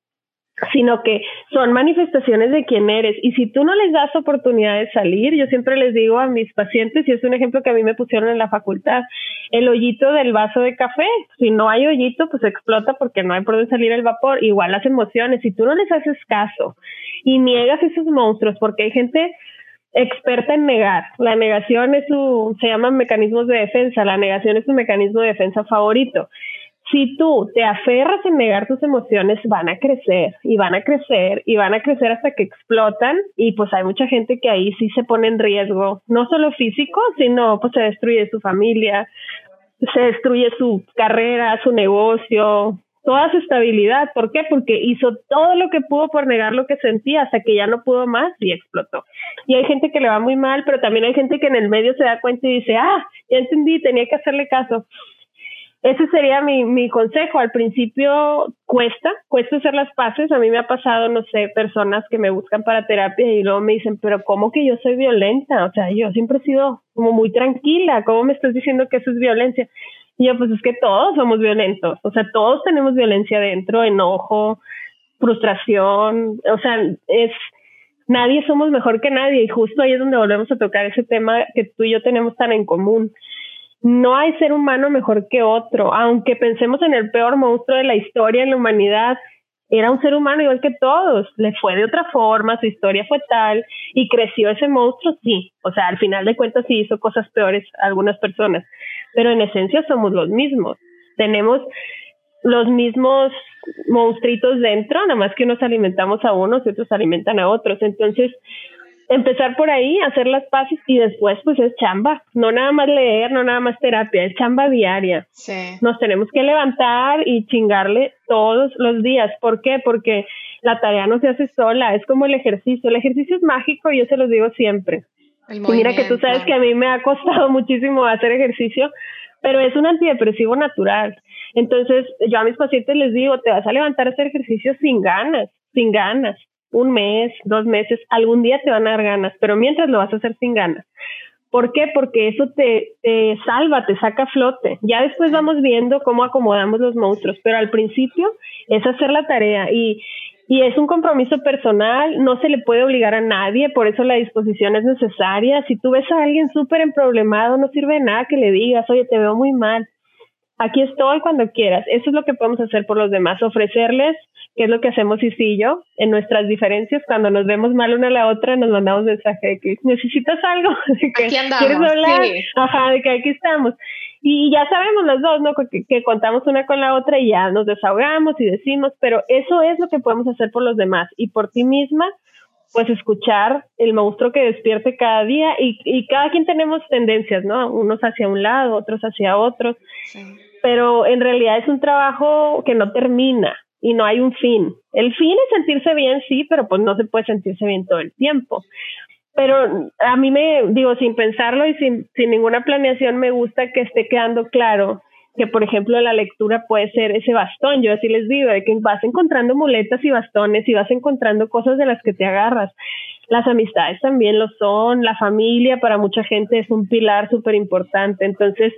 sino que son manifestaciones de quién eres. Y si tú no les das oportunidad de salir, yo siempre les digo a mis pacientes, y es un ejemplo que a mí me pusieron en la facultad, el hoyito del vaso de café, si no hay hoyito, pues explota porque no hay por dónde salir el vapor. Igual las emociones, si tú no les haces caso y niegas esos monstruos, porque hay gente experta en negar. La negación es su, se llaman mecanismos de defensa, la negación es su mecanismo de defensa favorito si tú te aferras en negar tus emociones, van a crecer y van a crecer y van a crecer hasta que explotan y pues hay mucha gente que ahí sí se pone en riesgo, no solo físico, sino pues se destruye su familia, se destruye su carrera, su negocio, toda su estabilidad. ¿Por qué? Porque hizo todo lo que pudo por negar lo que sentía hasta que ya no pudo más y explotó. Y hay gente que le va muy mal, pero también hay gente que en el medio se da cuenta y dice, ah, ya entendí, tenía que hacerle caso ese sería mi, mi consejo. Al principio cuesta, cuesta hacer las paces. A mí me ha pasado, no sé, personas que me buscan para terapia y luego me dicen, pero ¿cómo que yo soy violenta? O sea, yo siempre he sido como muy tranquila. ¿Cómo me estás diciendo que eso es violencia? Y yo, pues es que todos somos violentos. O sea, todos tenemos violencia dentro, enojo, frustración. O sea, es nadie somos mejor que nadie y justo ahí es donde volvemos a tocar ese tema que tú y yo tenemos tan en común no hay ser humano mejor que otro, aunque pensemos en el peor monstruo de la historia en la humanidad, era un ser humano igual que todos, le fue de otra forma, su historia fue tal y creció ese monstruo, sí, o sea, al final de cuentas sí hizo cosas peores a algunas personas, pero en esencia somos los mismos, tenemos los mismos monstruitos dentro, nada más que unos alimentamos a unos y otros alimentan a otros, entonces empezar por ahí, hacer las paces y después pues es chamba, no nada más leer, no nada más terapia, es chamba diaria. Sí. Nos tenemos que levantar y chingarle todos los días. ¿Por qué? Porque la tarea no se hace sola, es como el ejercicio. El ejercicio es mágico y yo se los digo siempre. Y mira que tú sabes que a mí me ha costado <laughs> muchísimo hacer ejercicio, pero es un antidepresivo natural. Entonces, yo a mis pacientes les digo, te vas a levantar a hacer ejercicio sin ganas, sin ganas un mes, dos meses, algún día te van a dar ganas, pero mientras lo vas a hacer sin ganas. ¿Por qué? Porque eso te, te salva, te saca a flote. Ya después vamos viendo cómo acomodamos los monstruos, pero al principio es hacer la tarea y, y es un compromiso personal, no se le puede obligar a nadie, por eso la disposición es necesaria. Si tú ves a alguien súper emproblemado, no sirve de nada que le digas, oye, te veo muy mal. Aquí estoy cuando quieras. Eso es lo que podemos hacer por los demás, ofrecerles ¿Qué es lo que hacemos y yo? En nuestras diferencias, cuando nos vemos mal una a la otra, nos mandamos mensaje de que necesitas algo, <laughs> de que aquí andamos, quieres hablar, ajá, de que aquí estamos. Y ya sabemos los dos, ¿no? Que, que, contamos una con la otra y ya nos desahogamos y decimos, pero eso es lo que podemos hacer por los demás y por ti misma, pues escuchar el monstruo que despierte cada día y, y cada quien tenemos tendencias, ¿no? Unos hacia un lado, otros hacia otros, pero en realidad es un trabajo que no termina y no hay un fin. El fin es sentirse bien, sí, pero pues no se puede sentirse bien todo el tiempo. Pero a mí me, digo, sin pensarlo y sin, sin ninguna planeación, me gusta que esté quedando claro que, por ejemplo, la lectura puede ser ese bastón. Yo así les digo, de que vas encontrando muletas y bastones y vas encontrando cosas de las que te agarras. Las amistades también lo son, la familia para mucha gente es un pilar súper importante. Entonces,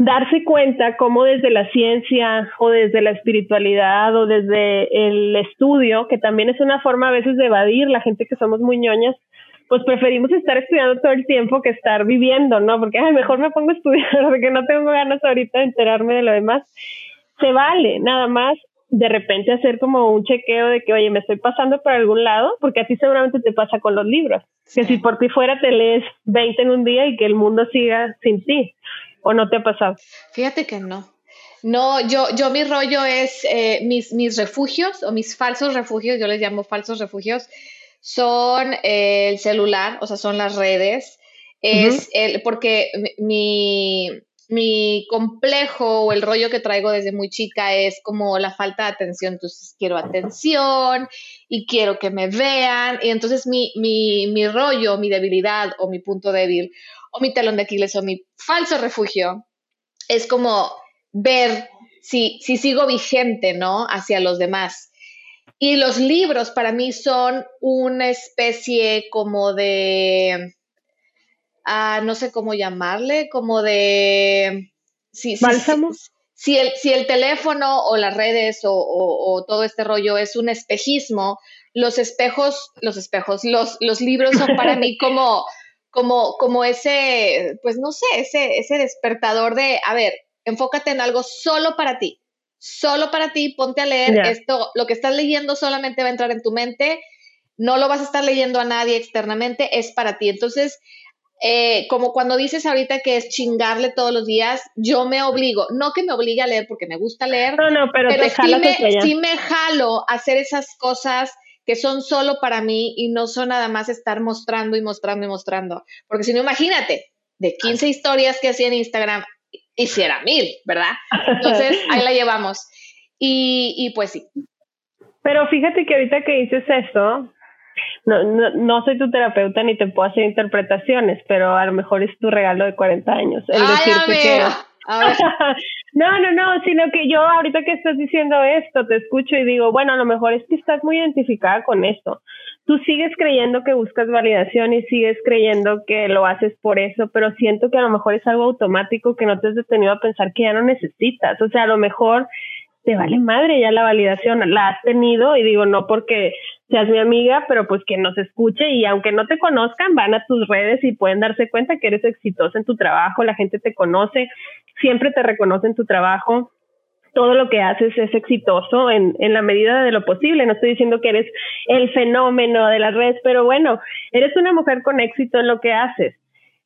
darse cuenta cómo desde la ciencia o desde la espiritualidad o desde el estudio, que también es una forma a veces de evadir la gente que somos muy ñoñas, pues preferimos estar estudiando todo el tiempo que estar viviendo, ¿no? Porque ay, mejor me pongo a estudiar <laughs> porque no tengo ganas ahorita de enterarme de lo demás. Se vale, nada más de repente hacer como un chequeo de que, oye, me estoy pasando por algún lado, porque a ti seguramente te pasa con los libros, que si por ti fuera te lees 20 en un día y que el mundo siga sin ti. ¿O no te ha pasado? Fíjate que no. No, yo, yo mi rollo es eh, mis, mis refugios o mis falsos refugios, yo les llamo falsos refugios, son el celular, o sea, son las redes. Es el, porque mi, mi complejo o el rollo que traigo desde muy chica es como la falta de atención. Entonces quiero atención y quiero que me vean. Y entonces mi, mi, mi rollo, mi debilidad o mi punto débil o mi talón de Aquiles o mi falso refugio es como ver si, si sigo vigente, ¿no? Hacia los demás. Y los libros para mí son una especie como de, ah, no sé cómo llamarle, como de... Si, ¿Bálsamo? Si, el, si el teléfono o las redes o, o, todo este rollo es un espejismo, los espejos, los espejos, los, los libros son para mí <laughs> como, como, como ese, pues no sé, ese, ese despertador de, a ver, enfócate en algo solo para ti, solo para ti, ponte a leer esto, lo que estás leyendo solamente va a entrar en tu mente, no lo vas a estar leyendo a nadie externamente, es para ti. Entonces, eh, como cuando dices ahorita que es chingarle todos los días, yo me obligo, no que me obligue a leer porque me gusta leer, no, no, pero, sí, me, sí me jalo a hacer esas cosas que son solo para mí y no son nada más estar mostrando y mostrando y mostrando. Porque si no, imagínate, de 15 historias que hacía en Instagram, hiciera mil, ¿verdad? Entonces, <laughs> ahí la llevamos. Y, y pues sí. Pero fíjate que ahorita que dices eso, no, no, no soy tu terapeuta ni te puedo hacer interpretaciones, pero a lo mejor es tu regalo de 40 años. El decirte que... <laughs> no, no, no, sino que yo ahorita que estás diciendo esto, te escucho y digo, bueno, a lo mejor es que estás muy identificada con esto. Tú sigues creyendo que buscas validación y sigues creyendo que lo haces por eso, pero siento que a lo mejor es algo automático que no te has detenido a pensar que ya no necesitas. O sea, a lo mejor te vale madre ya la validación, la has tenido y digo, no porque seas mi amiga, pero pues que nos escuche y aunque no te conozcan, van a tus redes y pueden darse cuenta que eres exitosa en tu trabajo, la gente te conoce, siempre te reconoce en tu trabajo, todo lo que haces es exitoso en, en la medida de lo posible. No estoy diciendo que eres el fenómeno de las redes, pero bueno, eres una mujer con éxito en lo que haces.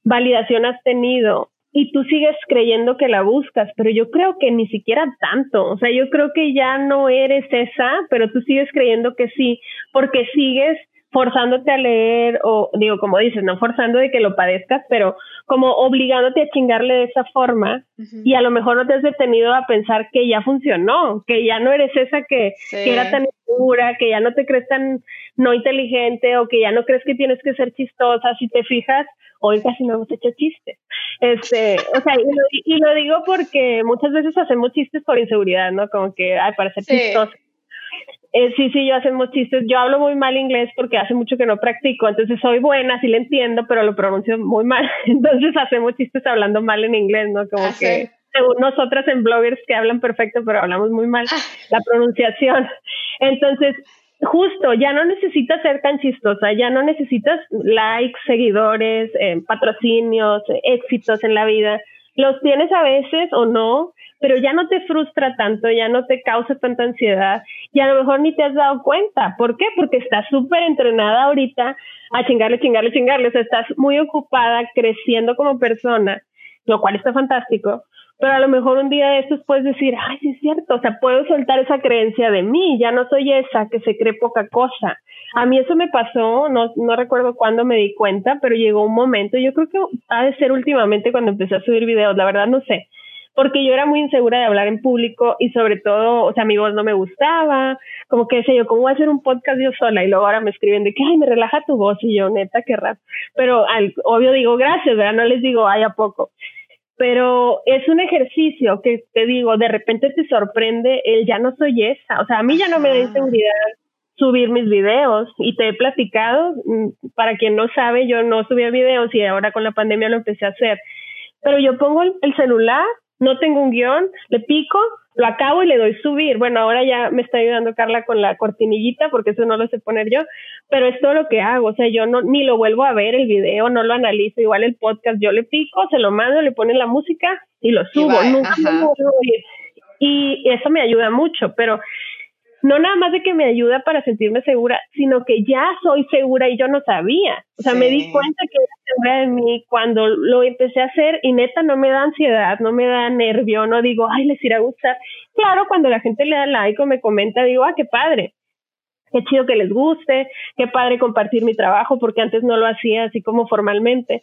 Validación has tenido, y tú sigues creyendo que la buscas, pero yo creo que ni siquiera tanto, o sea, yo creo que ya no eres esa, pero tú sigues creyendo que sí, porque sigues forzándote a leer o digo, como dices, no forzando de que lo padezcas, pero como obligándote a chingarle de esa forma y a lo mejor no te has detenido a pensar que ya funcionó, que ya no eres esa que, que era tan insegura, que ya no te crees tan no inteligente o que ya no crees que tienes que ser chistosa, si te fijas, hoy casi no hemos hecho chistes. Este, o sea, y lo, digo porque muchas veces hacemos chistes por inseguridad, ¿no? Como que, ay, para ser chistoso. Eh, sí, sí, yo hacemos chistes. Yo hablo muy mal inglés porque hace mucho que no practico, entonces soy buena, sí le entiendo, pero lo pronuncio muy mal. <laughs> Entonces hacemos chistes hablando mal en inglés, ¿no? Como ah, que según nosotras en bloggers que hablan perfecto, pero hablamos muy mal ah. la pronunciación. Entonces, justo, ya no necesitas ser tan chistosa, ya no necesitas likes, seguidores, eh, patrocinios, éxitos en la vida. Los tienes a veces o no, pero ya no te frustra tanto, ya no te causa tanta ansiedad y a lo mejor ni te has dado cuenta. ¿Por qué? Porque estás súper entrenada ahorita a chingarle, chingarle, chingarle. O sea, estás muy ocupada creciendo como persona, lo cual está fantástico pero a lo mejor un día de estos puedes decir, ay, sí es cierto, o sea, puedo soltar esa creencia de mí, ya no soy esa que se cree poca cosa. A mí eso me pasó, no, no recuerdo cuándo me di cuenta, pero llegó un momento, yo creo que ha de ser últimamente cuando empecé a subir videos, la verdad no sé, porque yo era muy insegura de hablar en público y sobre todo, o sea, mi voz no me gustaba, como que decía yo, ¿cómo voy a hacer un podcast yo sola? Y luego ahora me escriben de que, ay, me relaja tu voz y yo, neta, qué raro. Pero al, obvio digo, gracias, ¿verdad? No les digo, ay, a poco pero es un ejercicio que te digo, de repente te sorprende el ya no soy esa, o sea, a mí ya no me da inseguridad subir mis videos y te he platicado, mm, para quien no sabe, yo no subía videos y ahora con la pandemia lo empecé a hacer, pero yo pongo el celular, no tengo un guion, le pico, lo acabo y le doy subir. Bueno, ahora ya me está ayudando Carla con la cortinillita porque eso no lo sé poner yo, pero es todo lo que hago. O sea, yo no ni lo vuelvo a ver el video, no lo analizo. Igual el podcast, yo le pico, se lo mando, le ponen la música y lo subo. Nunca me vuelvo a ir. Y eso me ayuda mucho, pero no nada más de que me ayuda para sentirme segura, sino que ya soy segura y yo no sabía. O sea, me di cuenta que segura de mí cuando lo empecé a hacer y neta no me da ansiedad, no me da nervio, no digo, ay, les irá a gustar. Claro, cuando la gente le da like o me comenta, digo, ah, qué padre, qué chido que les guste, qué padre compartir mi trabajo, porque antes no lo hacía así como formalmente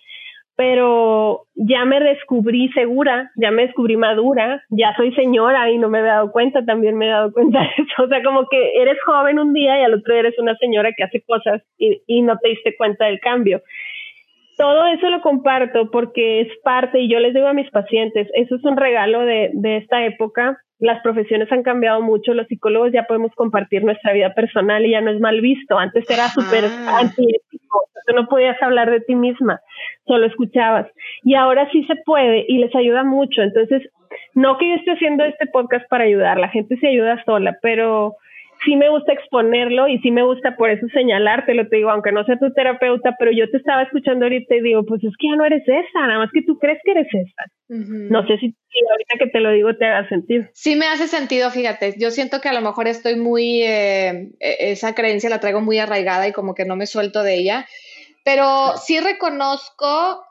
pero ya me descubrí segura, ya me descubrí madura, ya soy señora y no me he dado cuenta, también me he dado cuenta de eso. O sea, como que eres joven un día y al otro eres una señora que hace cosas y, y no te diste cuenta del cambio. Todo eso lo comparto porque es parte, y yo les digo a mis pacientes, eso es un regalo de, de esta época. Las profesiones han cambiado mucho, los psicólogos ya podemos compartir nuestra vida personal y ya no es mal visto. Antes era súper antiético, tú no podías hablar de ti misma solo escuchabas. Y ahora sí se puede y les ayuda mucho. Entonces, no que yo esté haciendo este podcast para ayudar, la gente se ayuda sola, pero sí me gusta exponerlo y sí me gusta por eso señalártelo, te digo, aunque no sea tu terapeuta, pero yo te estaba escuchando ahorita y digo, pues es que ya no eres esa, nada más que tú crees que eres esa. No sé si, ahorita que te lo digo te haga sentido. Sí me hace sentido, fíjate, yo siento que a lo mejor estoy muy, eh, e-, esa creencia la traigo muy arraigada y como que no me suelto de ella. Pero sí reconozco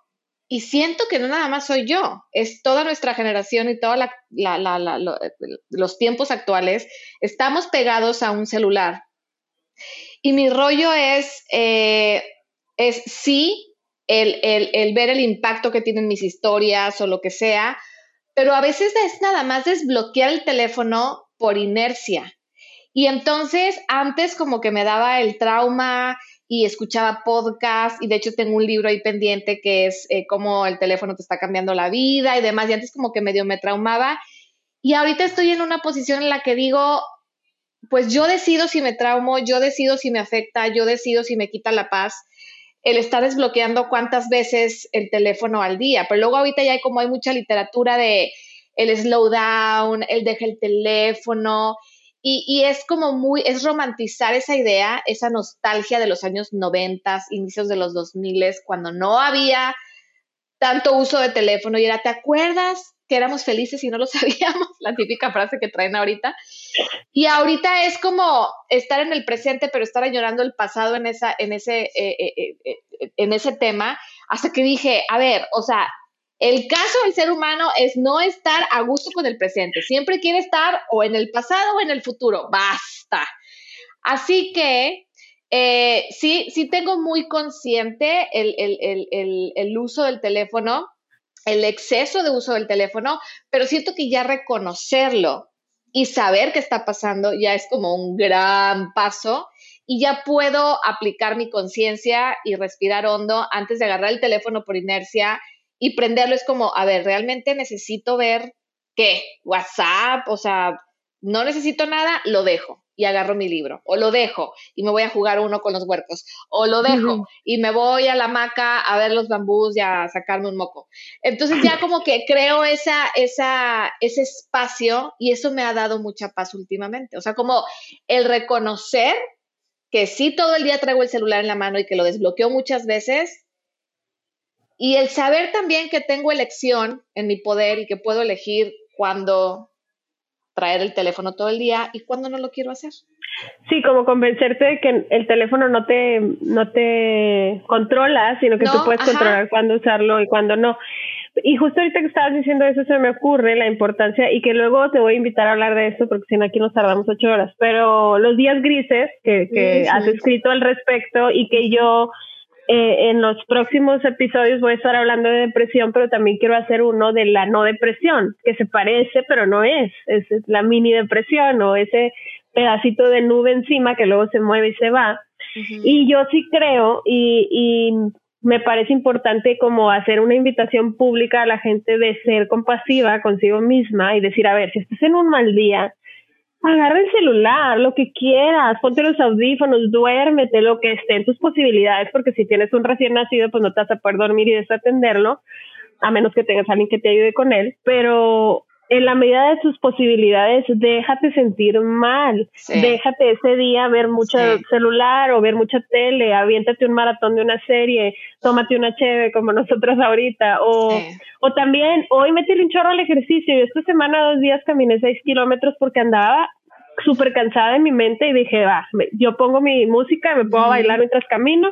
y siento que no nada más soy yo, es toda nuestra generación y todos los tiempos actuales, estamos pegados a un celular. Y mi rollo es, eh, es sí, el, el, ver el impacto que tienen mis historias o lo que sea, pero a veces es nada más desbloquear el teléfono por inercia. Y entonces antes como que me daba el trauma y escuchaba podcast y de hecho tengo un libro ahí pendiente que es eh, cómo el teléfono te está cambiando la vida y demás y antes como que medio me traumaba. Y ahorita estoy en una posición en la que digo, pues yo decido si me traumo, yo decido si me afecta, yo decido si me quita la paz el estar desbloqueando cuántas veces el teléfono al día, pero luego ahorita ya hay como hay mucha literatura de el slowdown, el deja el teléfono, y, es como muy, es romantizar esa idea, esa nostalgia de los años 90, inicios de los 2000, cuando no había tanto uso de teléfono y era, ¿te acuerdas que éramos felices y no lo <laughs> sabíamos? La típica frase que traen ahorita. Y ahorita es como estar en el presente, pero estar añorando el pasado en, esa, en, ese, eh, eh, eh, en ese tema, hasta que dije, a ver, o sea, el caso del ser humano es no estar a gusto con el presente. Siempre quiere estar o en el pasado o en el futuro. Basta. Así que eh, sí, sí tengo muy consciente el, uso del teléfono, el exceso de uso del teléfono, pero siento que ya reconocerlo y saber qué está pasando ya es como un gran paso y ya puedo aplicar mi conciencia y respirar hondo antes de agarrar el teléfono por inercia y prenderlo es como, a ver, realmente necesito ver qué, WhatsApp, o sea, no necesito nada, lo dejo y agarro mi libro, o lo dejo y me voy a jugar uno con los huercos, o lo dejo y me voy a la hamaca a ver los bambús y a sacarme un moco. Entonces ya <laughs> como que creo esa, esa, ese espacio y eso me ha dado mucha paz últimamente. O sea, como el reconocer que sí todo el día traigo el celular en la mano y que lo desbloqueo muchas veces, y el saber también que tengo elección en mi poder y que puedo elegir cuándo traer el teléfono todo el día y cuándo no lo quiero hacer. Sí, como convencerte de que el teléfono no te, no te controla, sino que tú puedes controlar cuándo usarlo y cuándo no. Y justo ahorita que estabas diciendo eso se me ocurre la importancia y que luego te voy a invitar a hablar de esto porque si no aquí nos tardamos ocho horas, pero los días grises que, que has escrito al respecto y que yo eh, en los próximos episodios voy a estar hablando de depresión, pero también quiero hacer uno de la no depresión, que se parece, pero no es. Es, la mini depresión o ese pedacito de nube encima que luego se mueve y se va. Y yo sí creo y, y me parece importante como hacer una invitación pública a la gente de ser compasiva consigo misma y decir, a ver, si estás en un mal día, agarra el celular, lo que quieras, ponte los audífonos, duérmete, lo que esté en tus posibilidades, porque si tienes un recién nacido, pues no te vas a poder dormir y desatenderlo, a menos que tengas a alguien que te ayude con él, pero en la medida de tus posibilidades, déjate sentir mal, déjate ese día ver mucho celular o ver mucha tele, aviéntate un maratón de una serie, tómate una cheve como nosotros ahorita, o, o también hoy metí un chorro al ejercicio, yo esta semana dos días caminé seis kilómetros porque andaba súper cansada de mi mente y dije, va, yo pongo mi música, me puedo bailar mientras camino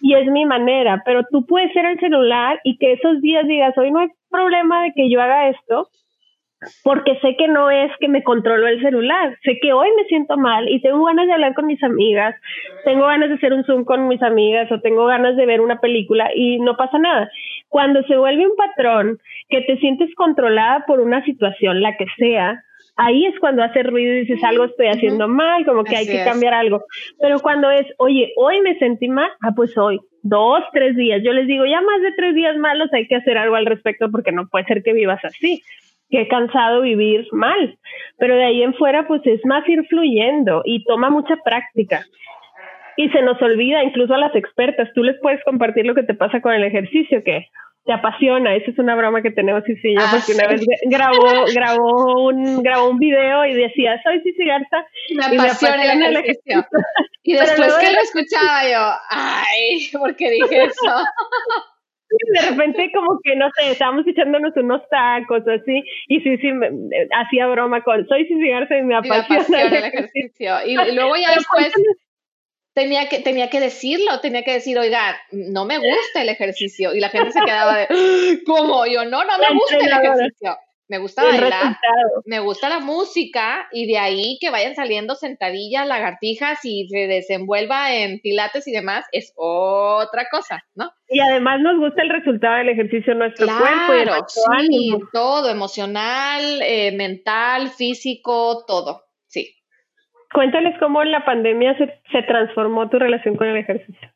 y es mi manera, pero tú puedes ser el celular y que esos días digas, hoy no hay problema de que yo haga esto, porque sé que no es que me controlo el celular, sé que hoy me siento mal y tengo ganas de hablar con mis amigas, tengo ganas de hacer un Zoom con mis amigas o tengo ganas de ver una película y no pasa nada. Cuando se vuelve un patrón que te sientes controlada por una situación, la que sea, ahí es cuando hace ruido y dices algo estoy haciendo mal, como que hay que cambiar algo. Pero cuando es, oye, hoy me sentí mal, ah, pues hoy, dos, tres días. Yo les digo, ya más de tres días malos hay que hacer algo al respecto porque no puede ser que vivas así que he cansado vivir mal. Pero de ahí en fuera, pues es más ir fluyendo y toma mucha práctica. Y se nos olvida, incluso a las expertas, tú les puedes compartir lo que te pasa con el ejercicio, que te apasiona. Esa es una broma que tenemos yo, ah, porque una vez grabó, grabó, un, grabó un video y decía, soy Cici Garza. Me apasiona, el ejercicio. Y después que lo escuchaba yo, ay, ¿por qué dije eso? <laughs> <laughs> de repente como que, no sé, estábamos echándonos unos tacos así, y sí, sí, me, hacía broma con, soy Cici Garza y me apasiona, el ejercicio. Y, luego ya <laughs> después tenía que, tenía que decirlo, tenía que decir, oiga, no me gusta el ejercicio. Y la gente se quedaba de, <laughs> ¿cómo? Yo, no, no me gusta el ejercicio me gusta bailar, me gusta la música y de ahí que vayan saliendo sentadillas, lagartijas y se desenvuelva en pilates y demás es otra cosa, ¿no? Y además nos gusta el resultado del ejercicio en nuestro cuerpo y nuestro sí, todo, emocional, eh, mental, físico, todo, sí. Cuéntales cómo en la pandemia se, se transformó tu relación con el ejercicio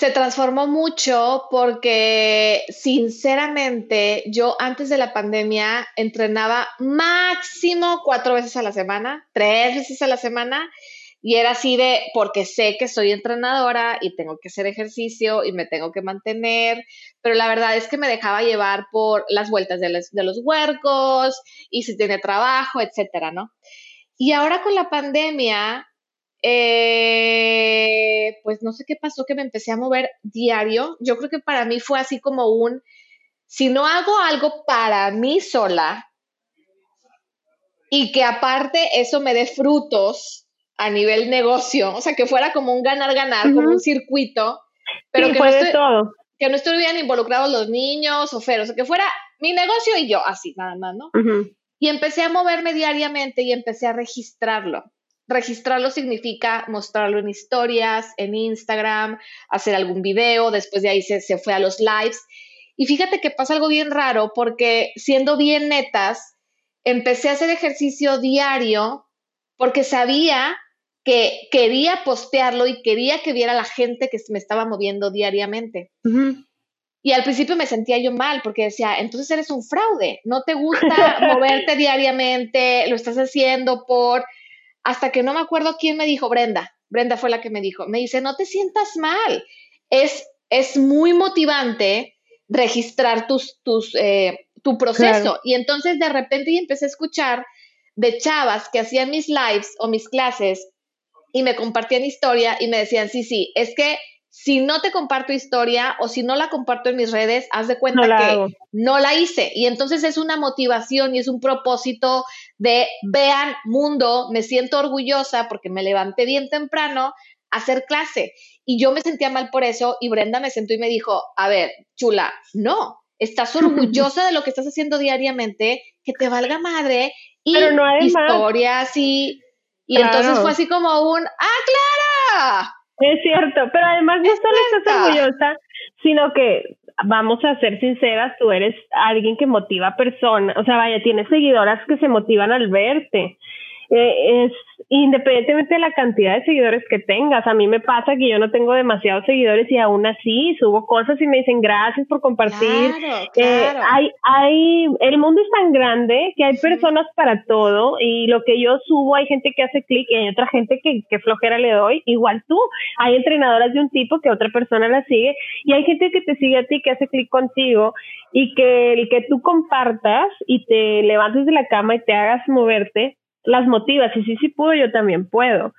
se transformó mucho porque sinceramente yo antes de la pandemia entrenaba máximo cuatro veces a la semana, tres veces a la semana y era así de porque sé que soy entrenadora y tengo que hacer ejercicio y me tengo que mantener, pero la verdad es que me dejaba llevar por las vueltas de los, huercos y si tiene trabajo, etcétera, ¿no? Y ahora con la pandemia eh, pues no sé qué pasó que me empecé a mover diario. Yo creo que para mí fue así como un, si no hago algo para mí sola y que aparte eso me dé frutos a nivel negocio, o sea, que fuera como un ganar-ganar, como un circuito, pero que, no que no estuvieran involucrados los niños o feros, o sea, que fuera mi negocio y yo, así nada más, ¿no? Y empecé a moverme diariamente y empecé a registrarlo. Registrarlo significa mostrarlo en historias, en Instagram, hacer algún video, después de ahí se, fue a los lives. Y fíjate que pasa algo bien raro porque siendo bien netas, empecé a hacer ejercicio diario porque sabía que quería postearlo y quería que viera la gente que me estaba moviendo diariamente. Y al principio me sentía yo mal porque decía, entonces eres un fraude, no te gusta <laughs> moverte diariamente, lo estás haciendo por hasta que no me acuerdo quién me dijo, Brenda, Brenda fue la que me dijo, me dice, no te sientas mal, es, es muy motivante registrar tus, tus, eh, tu proceso. Y entonces de repente empecé a escuchar de chavas que hacían mis lives o mis clases y me compartían historia y me decían, sí, sí, es que si no te comparto historia o si no la comparto en mis redes, haz de cuenta que no la hice. Y entonces es una motivación y es un propósito de, vean, mundo, me siento orgullosa porque me levanté bien temprano a hacer clase. Y yo me sentía mal por eso y Brenda me sentó y me dijo, a ver, chula, no, estás <laughs> orgullosa de lo que estás haciendo diariamente, que te valga madre y historias y... Y entonces fue así como un, ¡ah, Clara! Es cierto, pero además no solo estás orgullosa, sino que vamos a ser sinceras, tú eres alguien que motiva a personas, o sea, vaya, tienes seguidoras que se motivan al verte. Eh, es independientemente de la cantidad de seguidores que tengas, a mí me pasa que yo no tengo demasiados seguidores y aún así subo cosas y me dicen gracias por compartir. Eh, hay, hay, el mundo es tan grande que hay personas para todo y lo que yo subo hay gente que hace clic y hay otra gente que, que flojera le doy, igual tú. Hay entrenadoras de un tipo que otra persona la sigue y hay gente que te sigue a ti que hace clic contigo y que el que tú compartas y te levantes de la cama y te hagas moverte las motivas y sí, sí puedo, yo también puedo.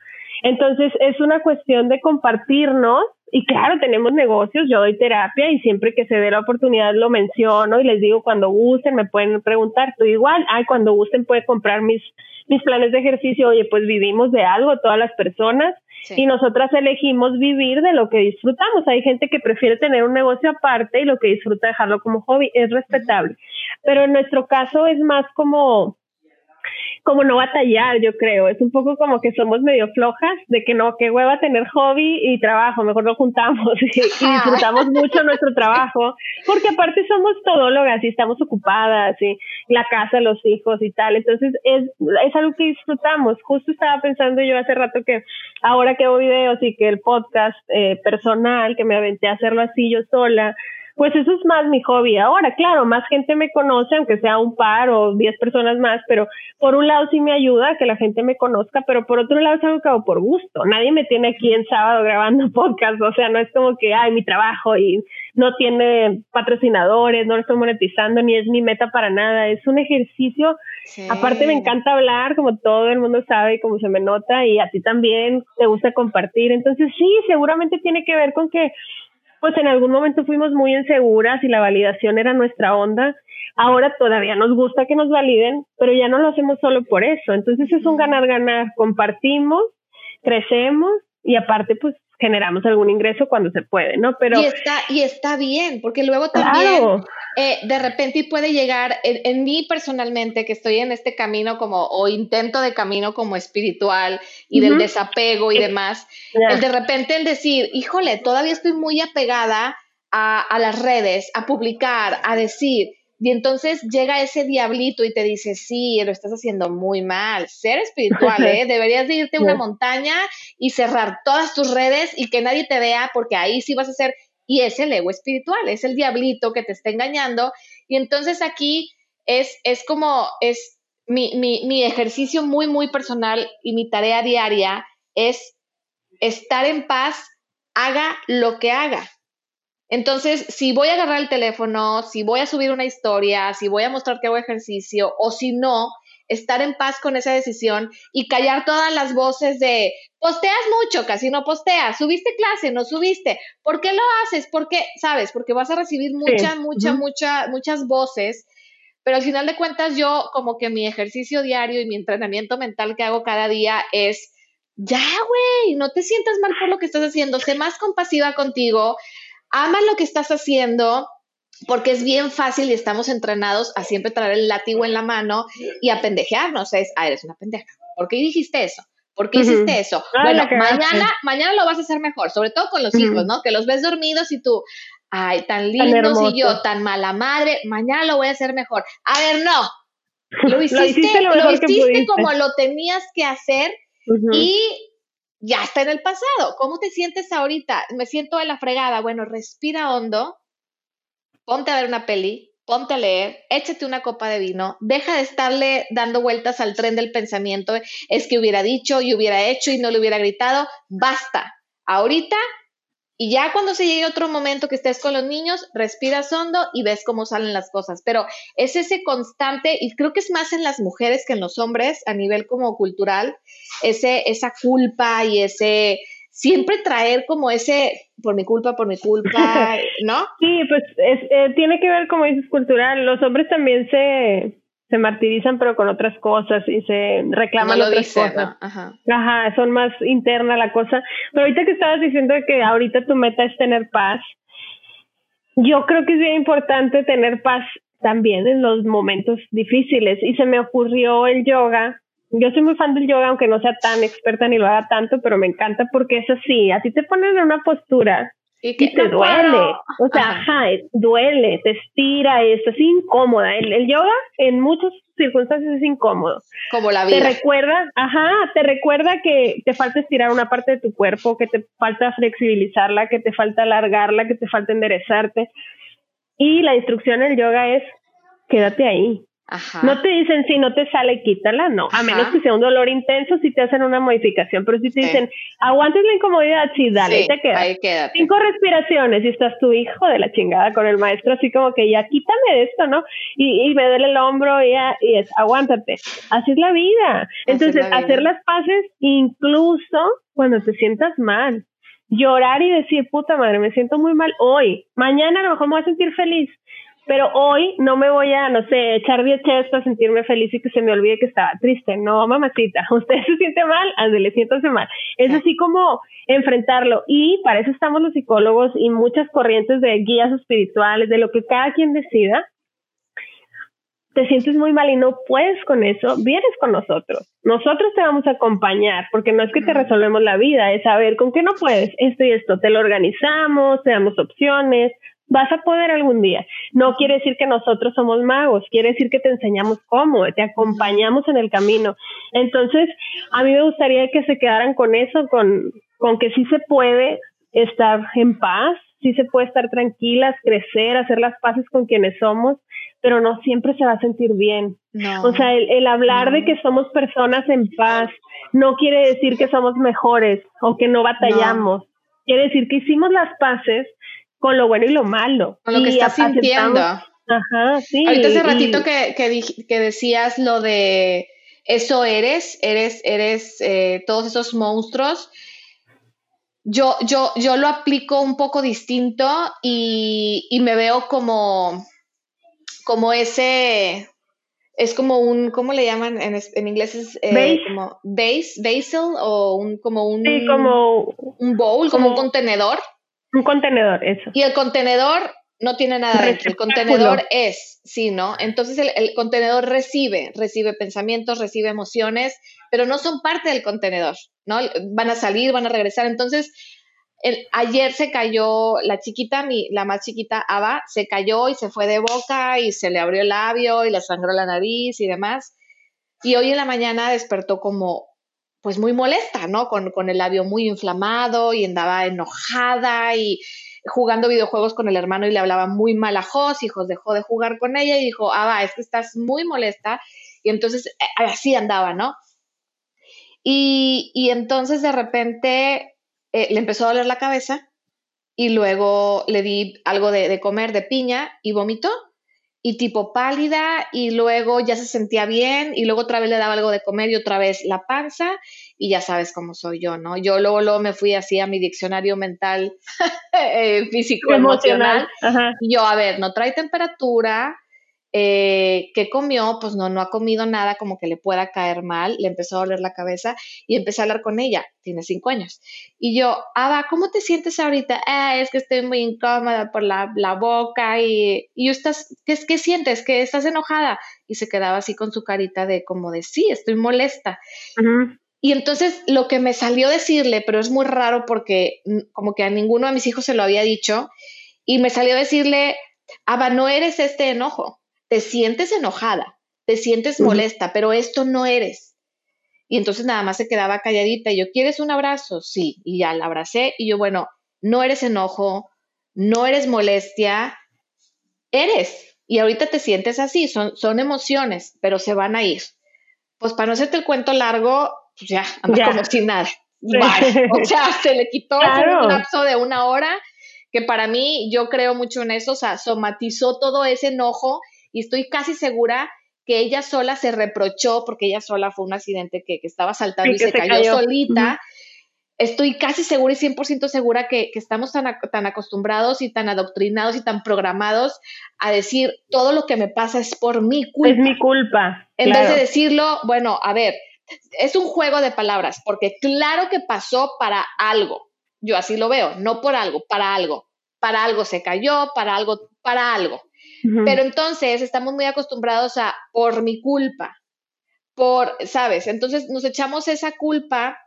Entonces es una cuestión de compartirnos y claro, tenemos negocios, yo doy terapia y siempre que se dé la oportunidad lo menciono y les digo cuando gusten, me pueden preguntar, tú igual, ay, cuando gusten puede comprar mis mis planes de ejercicio, oye, pues vivimos de algo todas las personas y nosotras elegimos vivir de lo que disfrutamos. Hay gente que prefiere tener un negocio aparte y lo que disfruta dejarlo como hobby, es respetable. Pero en nuestro caso es más como como no batallar, yo creo. Es un poco como que somos medio flojas, de que no, qué hueva tener hobby y trabajo, mejor lo juntamos <laughs> y, disfrutamos mucho nuestro trabajo, porque aparte somos todólogas y estamos ocupadas y la casa, los hijos y tal. Entonces es, es algo que disfrutamos. Justo estaba pensando yo hace rato que ahora que hago videos y que el podcast eh, personal, que me aventé a hacerlo así yo sola, pues eso es más mi hobby ahora. Claro, más gente me conoce, aunque sea un par o diez personas más, pero por un lado sí me ayuda a que la gente me conozca, pero por otro lado es algo que hago por gusto. Nadie me tiene aquí en sábado grabando <laughs> podcast, o sea, no es como que, ay, mi trabajo y no tiene patrocinadores, no lo estoy monetizando, ni es mi meta para nada. Es un ejercicio. Aparte me encanta hablar, como todo el mundo sabe y como se me nota, y a ti también te gusta compartir. Entonces sí, seguramente tiene que ver con que pues en algún momento fuimos muy inseguras y la validación era nuestra onda. Ahora todavía nos gusta que nos validen, pero ya no lo hacemos solo por eso. Entonces es un ganar-ganar. Compartimos, crecemos y aparte pues generamos algún ingreso cuando se puede, ¿no? Pero y está y está bien, porque luego también eh, de repente puede llegar en, mí personalmente que estoy en este camino como o intento de camino como espiritual y del desapego y demás, el de repente el decir, híjole, todavía estoy muy apegada a, a las redes, a publicar, a decir, y entonces llega ese diablito y te dice, sí, lo estás haciendo muy mal. Ser espiritual, ¿eh? <laughs> Deberías de irte a una montaña y cerrar todas tus redes y que nadie te vea porque ahí sí vas a ser... Y es el ego espiritual, es el diablito que te está engañando. Y entonces aquí es, es como, es mi, mi, mi ejercicio muy, muy personal y mi tarea diaria es estar en paz, haga lo que haga. Entonces, si voy a agarrar el teléfono, si voy a subir una historia, si voy a mostrar que hago ejercicio o si no, estar en paz con esa decisión y callar todas las voces de posteas mucho, casi no posteas, subiste clase, no subiste, ¿por qué lo haces? ¿Por qué? ¿Sabes? Porque vas a recibir mucha, mucha, mucha, muchas voces, pero al final de cuentas yo como que mi ejercicio diario y mi entrenamiento mental que hago cada día es, ya, güey, no te sientas mal por lo que estás haciendo, sé más compasiva contigo, ama lo que estás haciendo porque es bien fácil y estamos entrenados a siempre traer el látigo en la mano y a pendejearnos. Es, ah, eres una pendeja. ¿Por qué dijiste eso? ¿Por qué hiciste eso? bueno, mañana, mañana lo vas a hacer mejor, sobre todo con los hijos, ¿no? Que los ves dormidos y tú, ay, tan lindos y yo, tan mala madre, mañana lo voy a hacer mejor. A ver, no. <laughs> Lo hiciste, lo hiciste, como lo tenías que hacer y ya está en el pasado. ¿Cómo te sientes ahorita? Me siento de la fregada. Bueno, respira hondo, ponte a ver una peli, ponte a leer, échate una copa de vino, deja de estarle dando vueltas al tren del pensamiento, es que hubiera dicho y hubiera hecho y no le hubiera gritado, basta. Ahorita y ya cuando se llegue otro momento que estés con los niños, respiras hondo y ves cómo salen las cosas. Pero es ese constante, y creo que es más en las mujeres que en los hombres a nivel como cultural, ese, esa culpa y ese siempre traer como ese por mi culpa, por mi culpa, <laughs> ¿no? Sí, pues eh, tiene que ver, como dices, cultural. Los hombres también se, se martirizan pero con otras cosas y se reclaman otras cosas. Ajá. Ajá, son más interna la cosa. Pero ahorita que estabas diciendo que ahorita tu meta es tener paz, yo creo que es bien importante tener paz también en los momentos difíciles y se me ocurrió el yoga. Yo soy muy fan del yoga, aunque no sea tan experta ni lo haga tanto, pero me encanta porque es así, así te ponen en una postura y, te duele. O sea, ajá. duele, te estira, es así incómoda. El, el, yoga en muchas circunstancias es incómodo. Como la vida. Te recuerda, ajá, te recuerda que te falta estirar una parte de tu cuerpo, que te falta flexibilizarla, que te falta alargarla, que te falta enderezarte. Y la instrucción del yoga es quédate ahí. No te dicen si no te sale, quítala, no. A menos que sea un dolor intenso, si te hacen una modificación. Pero si te dicen, aguantes la incomodidad, sí, dale, te quedas. Cinco respiraciones y estás tu hijo de la chingada con el maestro, así como que ya quítame de esto, ¿no? Y, y me duele el hombro y, ya, y es, aguántate. Así es la vida. Entonces, hacer las paces incluso cuando te sientas mal. Llorar y decir, puta madre, me siento muy mal hoy. Mañana a lo mejor me voy a sentir feliz pero hoy no me voy a, no sé, echar 10 cheves para sentirme feliz y que se me olvide que estaba triste. No, mamacita, <laughs> usted se siente mal, ándele, siéntase mal. Es así como enfrentarlo. Y para eso estamos los psicólogos y muchas corrientes de guías espirituales, de lo que cada quien decida. Te sientes muy mal y no puedes con eso, vienes con nosotros. Nosotros te vamos a acompañar, porque no es que te resolvemos la vida, es saber con qué no puedes, esto y esto. Te lo organizamos, te damos opciones, vas a poder algún día. No quiere decir que nosotros somos magos, quiere decir que te enseñamos cómo, te acompañamos en el camino. Entonces, a mí me gustaría que se quedaran con eso, con, con que sí se puede estar en paz, sí se puede estar tranquilas, crecer, hacer las paces con quienes somos, pero no siempre se va a sentir bien. o sea, el, hablar de que somos personas en paz no quiere decir que somos mejores o que no batallamos. Quiere decir que hicimos las paces con lo bueno y lo malo. Con lo que estás sintiendo. Ajá, sí. Ahorita hace ratito que, que, decías lo de eso eres, eres, eres eh, todos esos monstruos. Yo, yo, yo lo aplico un poco distinto y, y me veo como, como ese, es como un, ¿cómo le llaman en, en inglés? Es eh, como base, basil o un, como un, sí, como un bowl, como un contenedor. Un contenedor, eso. Y el contenedor no tiene nada dentro. El contenedor es, sí, ¿no? Entonces el, contenedor recibe, recibe pensamientos, recibe emociones, pero no son parte del contenedor, ¿no? Van a salir, van a regresar. Entonces, el, ayer se cayó la chiquita, mi, la más chiquita, Ava, se cayó y se fue de boca y se le abrió el labio y le sangró la nariz y demás. Y hoy en la mañana despertó como pues muy molesta, ¿no? Con, con el labio muy inflamado y andaba enojada y jugando videojuegos con el hermano y le hablaba muy mal a Jos, y Jos dejó de jugar con ella y dijo, ah, va, es que estás muy molesta. Y entonces eh, así andaba, ¿no? Y, y entonces de repente eh, le empezó a doler la cabeza y luego le di algo de, de comer de piña y vomitó y tipo pálida y luego ya se sentía bien y luego otra vez le daba algo de comer y otra vez la panza y ya sabes cómo soy yo, ¿no? Yo luego, luego me fui así a mi diccionario mental <laughs> eh, físico emocional, y yo, a ver, no trae temperatura, eh, ¿qué comió? Pues no, no ha comido nada como que le pueda caer mal, le empezó a doler la cabeza y empecé a hablar con ella, tiene cinco años. Y yo, Ava, ¿cómo te sientes ahorita? Ah, es que estoy muy incómoda por la, boca y, y estás, ¿qué, ¿qué sientes? ¿Que estás enojada? Y se quedaba así con su carita de como de, sí, estoy molesta. Y entonces lo que me salió decirle, pero es muy raro porque como que a ninguno de mis hijos se lo había dicho, y me salió decirle, Ava, no eres este enojo te sientes enojada, te sientes molesta, pero esto no eres. Y entonces nada más se quedaba calladita y yo, ¿quieres un abrazo? Sí, y ya la abracé y yo, bueno, no eres enojo, no eres molestia, eres. Y ahorita te sientes así, son, son emociones, pero se van a ir. Pues para no hacerte el cuento largo, pues ya, anda como sin nada. O <laughs> sea, se le quitó un lapso de una hora, que para mí, yo creo mucho en eso, o sea, somatizó todo ese enojo y estoy casi segura que ella sola se reprochó porque ella sola fue un accidente que, estaba saltando y, se, cayó, solita. Estoy casi segura y 100% segura que, estamos tan, tan acostumbrados y tan adoctrinados y tan programados a decir todo lo que me pasa es por mi culpa. Es mi culpa. En vez de decirlo, bueno, a ver, es un juego de palabras, porque claro que pasó para algo. Yo así lo veo, no por algo, para algo. Para algo se cayó, para algo, para algo. Pero entonces estamos muy acostumbrados a por mi culpa, por, ¿sabes? Entonces nos echamos esa culpa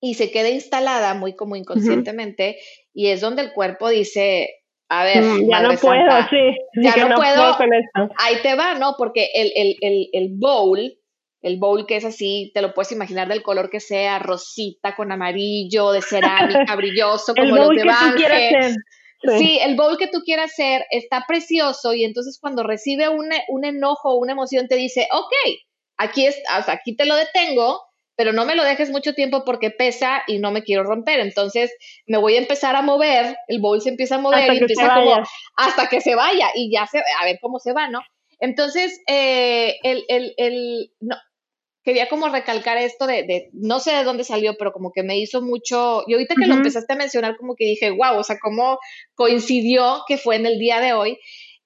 y se queda instalada muy como inconscientemente y es donde el cuerpo dice, a ver, mm, ya no puedo, sí, ya no, puedo, ahí te va, ¿no? Porque el, el, el, el bowl, el bowl que es así, te lo puedes imaginar del color que sea, rosita con amarillo, de cerámica, <laughs> brilloso, como los de Bange. Sí. el bowl que tú quieras hacer está precioso y entonces cuando recibe un, un enojo o una emoción te dice, ok, aquí, es, aquí te lo detengo, pero no me lo dejes mucho tiempo porque pesa y no me quiero romper. Entonces me voy a empezar a mover, el bowl se empieza a mover y empieza como hasta que se vaya y ya se, a ver cómo se va, ¿no? Entonces, eh, el, el, el, no, quería como recalcar esto de, no sé de dónde salió, pero como que me hizo mucho, y ahorita que lo empezaste a mencionar, como que dije, wow, o sea, cómo coincidió que fue en el día de hoy.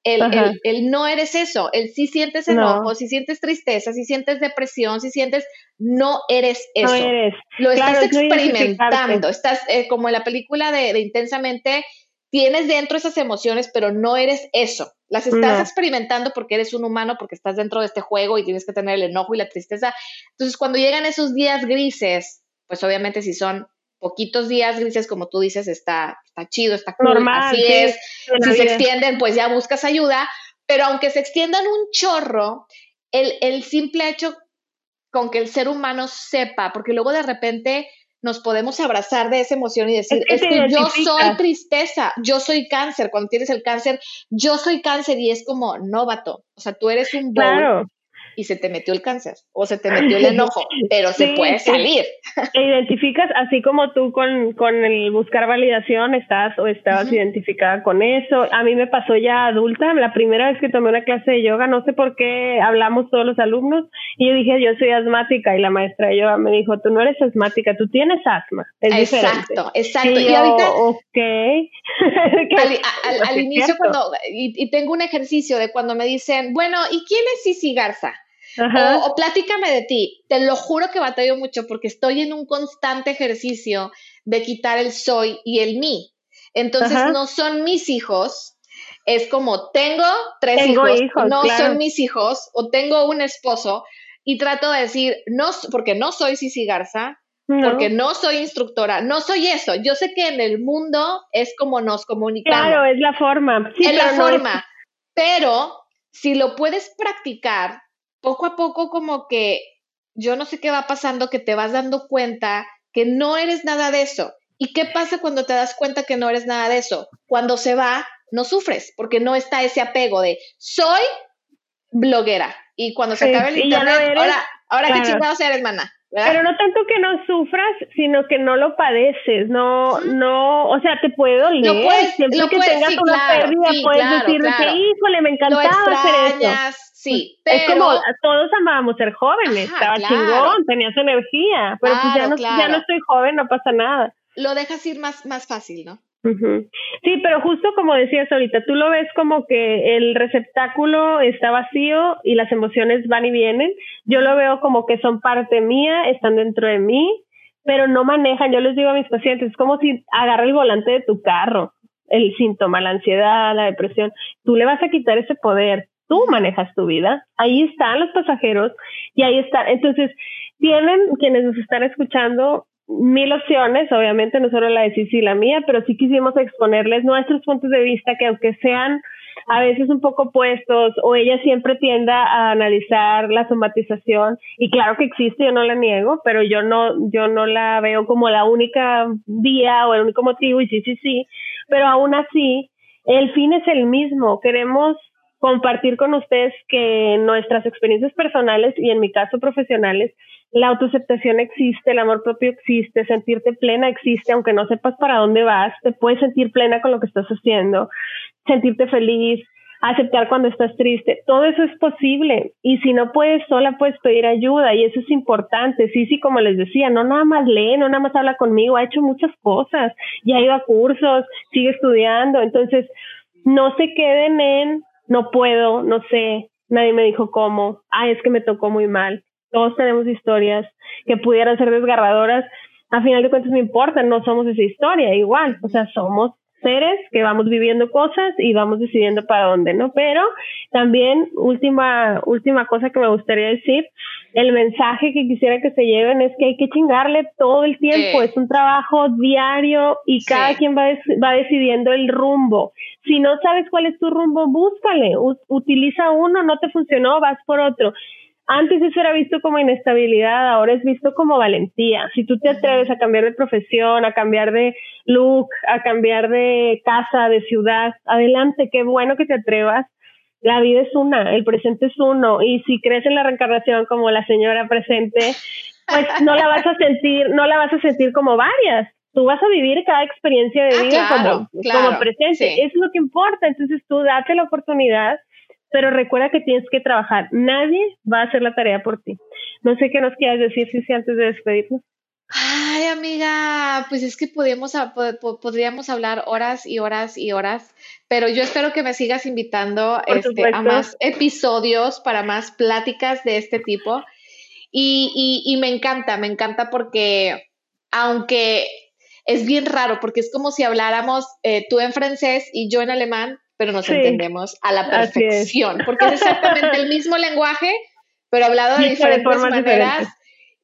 el, el, no eres eso, el si sientes enojo, si sientes tristeza, si sientes depresión, si sientes, no eres eso. Lo estás experimentando, estás eh, como en la película de, Intensamente, tienes dentro esas emociones, pero no eres eso. Las estás experimentando porque eres un humano, porque estás dentro de este juego y tienes que tener el enojo y la tristeza. Entonces, cuando llegan esos días grises, pues obviamente si son poquitos días grises, como tú dices, está, está chido, está cool, Normal, así es. Si se extienden, pues ya buscas ayuda, pero aunque se extiendan un chorro, el, el simple hecho con que el ser humano sepa, porque luego de repente nos podemos abrazar de esa emoción y decir, es que, yo soy tristeza, yo soy cáncer, cuando tienes el cáncer, yo soy cáncer y es como, novato, o sea, tú eres un claro y se te metió el cáncer o se te metió el enojo, pero se puede salir. Te identificas así como tú con, con el buscar validación, estás o estabas identificada con eso. A mí me pasó ya adulta, la primera vez que tomé una clase de yoga, no sé por qué hablamos todos los alumnos y yo dije, yo soy asmática y la maestra de yoga me dijo, tú no eres asmática, tú tienes asma. Es exacto, exacto. Y, ahorita, ok. <laughs> al, inicio cuando, y, y tengo un ejercicio de cuando me dicen, bueno, ¿y quién es Sisi Garza? O, platícame de ti. Te lo juro que batallo mucho porque estoy en un constante ejercicio de quitar el soy y el mí. Entonces no son mis hijos. Es como tengo tres hijos, no son mis hijos, o tengo un esposo, y trato de decir, no, porque no soy Cici Garza, porque no soy instructora, no soy eso. Yo sé que en el mundo es como nos comunicamos. Claro, es la forma. es la forma. Pero si lo puedes practicar poco a poco como que yo no sé qué va pasando, que te vas dando cuenta que no eres nada de eso. ¿Y qué pasa cuando te das cuenta que no eres nada de eso? Cuando se va, no sufres, porque no está ese apego de soy bloguera. Y cuando se acabe el internet, ahora, ahora qué chingados eres, mana. Pero no tanto que no sufras, sino que no lo padeces, no, no, o sea, te puede doler. No puedes, Siempre que tengas una pérdida, puedes decir que, híjole, me encantaba hacer eso. Sí, pero... Es como, todos amábamos ser jóvenes, estaba chingón, tenías energía, pero pues ya no, ya no estoy joven, no pasa nada. Lo dejas ir más, más fácil, ¿no? Sí, pero justo como decías ahorita, tú lo ves como que el receptáculo está vacío y las emociones van y vienen. Yo lo veo como que son parte mía, están dentro de mí, pero no manejan. Yo les digo a mis pacientes, es como si agarra el volante de tu carro, el síntoma, la ansiedad, la depresión. Tú le vas a quitar ese poder tú manejas tu vida, ahí están los pasajeros y ahí están. Entonces, tienen quienes nos están escuchando mil opciones, obviamente no solo la de Cici y la mía, pero sí quisimos exponerles nuestros puntos de vista que aunque sean a veces un poco opuestos o ella siempre tienda a analizar la somatización y claro que existe, yo no la niego, pero yo no yo no la veo como la única vía o el único motivo y sí, sí, sí, pero aún así el fin es el mismo, queremos compartir con ustedes que nuestras experiencias personales y en mi caso profesionales, la autoaceptación existe, el amor propio existe, sentirte plena existe, aunque no sepas para dónde vas, te puedes sentir plena con lo que estás haciendo, sentirte feliz, aceptar cuando estás triste, todo eso es posible. Y si no puedes sola puedes pedir ayuda y eso es importante, sí, sí, como les decía, no nada más lee, no nada más habla conmigo, ha hecho muchas cosas, ya ha ido a cursos, sigue estudiando, entonces no se queden en no puedo, no sé, nadie me dijo cómo, ay, es que me tocó muy mal. Todos tenemos historias que pudieran ser desgarradoras. A final de cuentas no importa, no somos esa historia, igual, o sea, somos seres que vamos viviendo cosas y vamos decidiendo para dónde, ¿no? Pero también, última, última cosa que me gustaría decir, el mensaje que quisiera que se lleven es que hay que chingarle todo el tiempo, es un trabajo diario y cada quien va, va decidiendo el rumbo. Si no sabes cuál es tu rumbo, búscale, utiliza uno, no te funcionó, vas por otro. Antes eso era visto como inestabilidad, ahora es visto como valentía. Si tú te atreves a cambiar de profesión, a cambiar de look, a cambiar de casa, de ciudad, adelante, qué bueno que te atrevas. La vida es una, el presente es uno, y si crees en la reencarnación como la señora presente, pues no la vas a sentir, no la vas a sentir como varias. Tú vas a vivir cada experiencia de ah, vida como, como presente. Es lo que importa. Entonces tú date la oportunidad pero recuerda que tienes que trabajar. Nadie va a hacer la tarea por ti. No sé qué nos quieras decir, si antes de despedirnos. Ay, amiga, pues es que podríamos, podríamos hablar horas y horas y horas, pero yo espero que me sigas invitando este, a más episodios para más pláticas de este tipo. Y, y, me encanta, me encanta porque aunque es bien raro, porque es como si habláramos eh, tú en francés y yo en alemán, pero nos entendemos a la perfección, porque es exactamente el mismo lenguaje, pero hablado de diferentes maneras.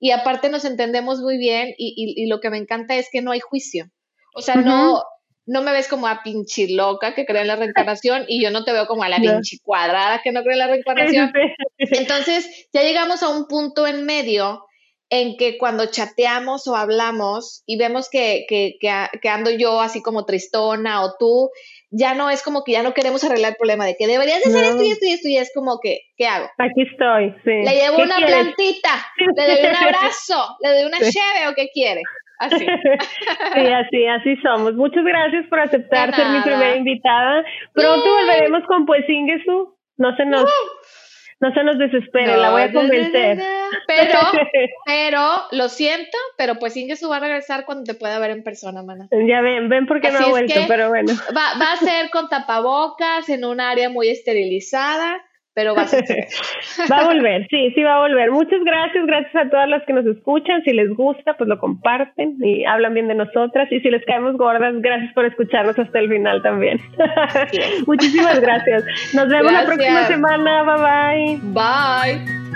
Y aparte nos entendemos muy bien y, lo que me encanta es que no hay juicio. O sea, no, no me ves como a pinche loca que cree en la reencarnación y yo no te veo como a la <laughs> pinche cuadrada que no cree en la reencarnación. <laughs> Entonces, ya llegamos a un punto en medio en que cuando chateamos o hablamos y vemos que, que, que, ando yo así como tristona o tú, ya no es como que ya no queremos arreglar el problema de que deberías de hacer esto y esto y esto y es como que, ¿qué hago? Aquí estoy, sí. Le llevo una plantita, le doy un abrazo, le doy una cheve o qué quiere. Así. <laughs> sí, así, así somos. Muchas gracias por aceptar ser mi primera invitada. Pronto volveremos con Ingesu. No se nos... No se nos desespere, la voy a convencer. <laughs> pero, <laughs> pero, lo siento, pero pues Ingesu va a regresar cuando te pueda ver en persona, mana. Ya ven, ven porque no ha vuelto, pero bueno. Va, va a ser con tapabocas, en un área muy esterilizada pero va a <laughs> va a volver, sí, sí va a volver. Muchas gracias, gracias a todas las que nos escuchan. Si les gusta, pues lo comparten y hablan bien de nosotras. Y si les caemos gordas, gracias por escucharnos hasta el final también. <laughs> Muchísimas gracias. Nos vemos la próxima semana. Bye bye. Bye.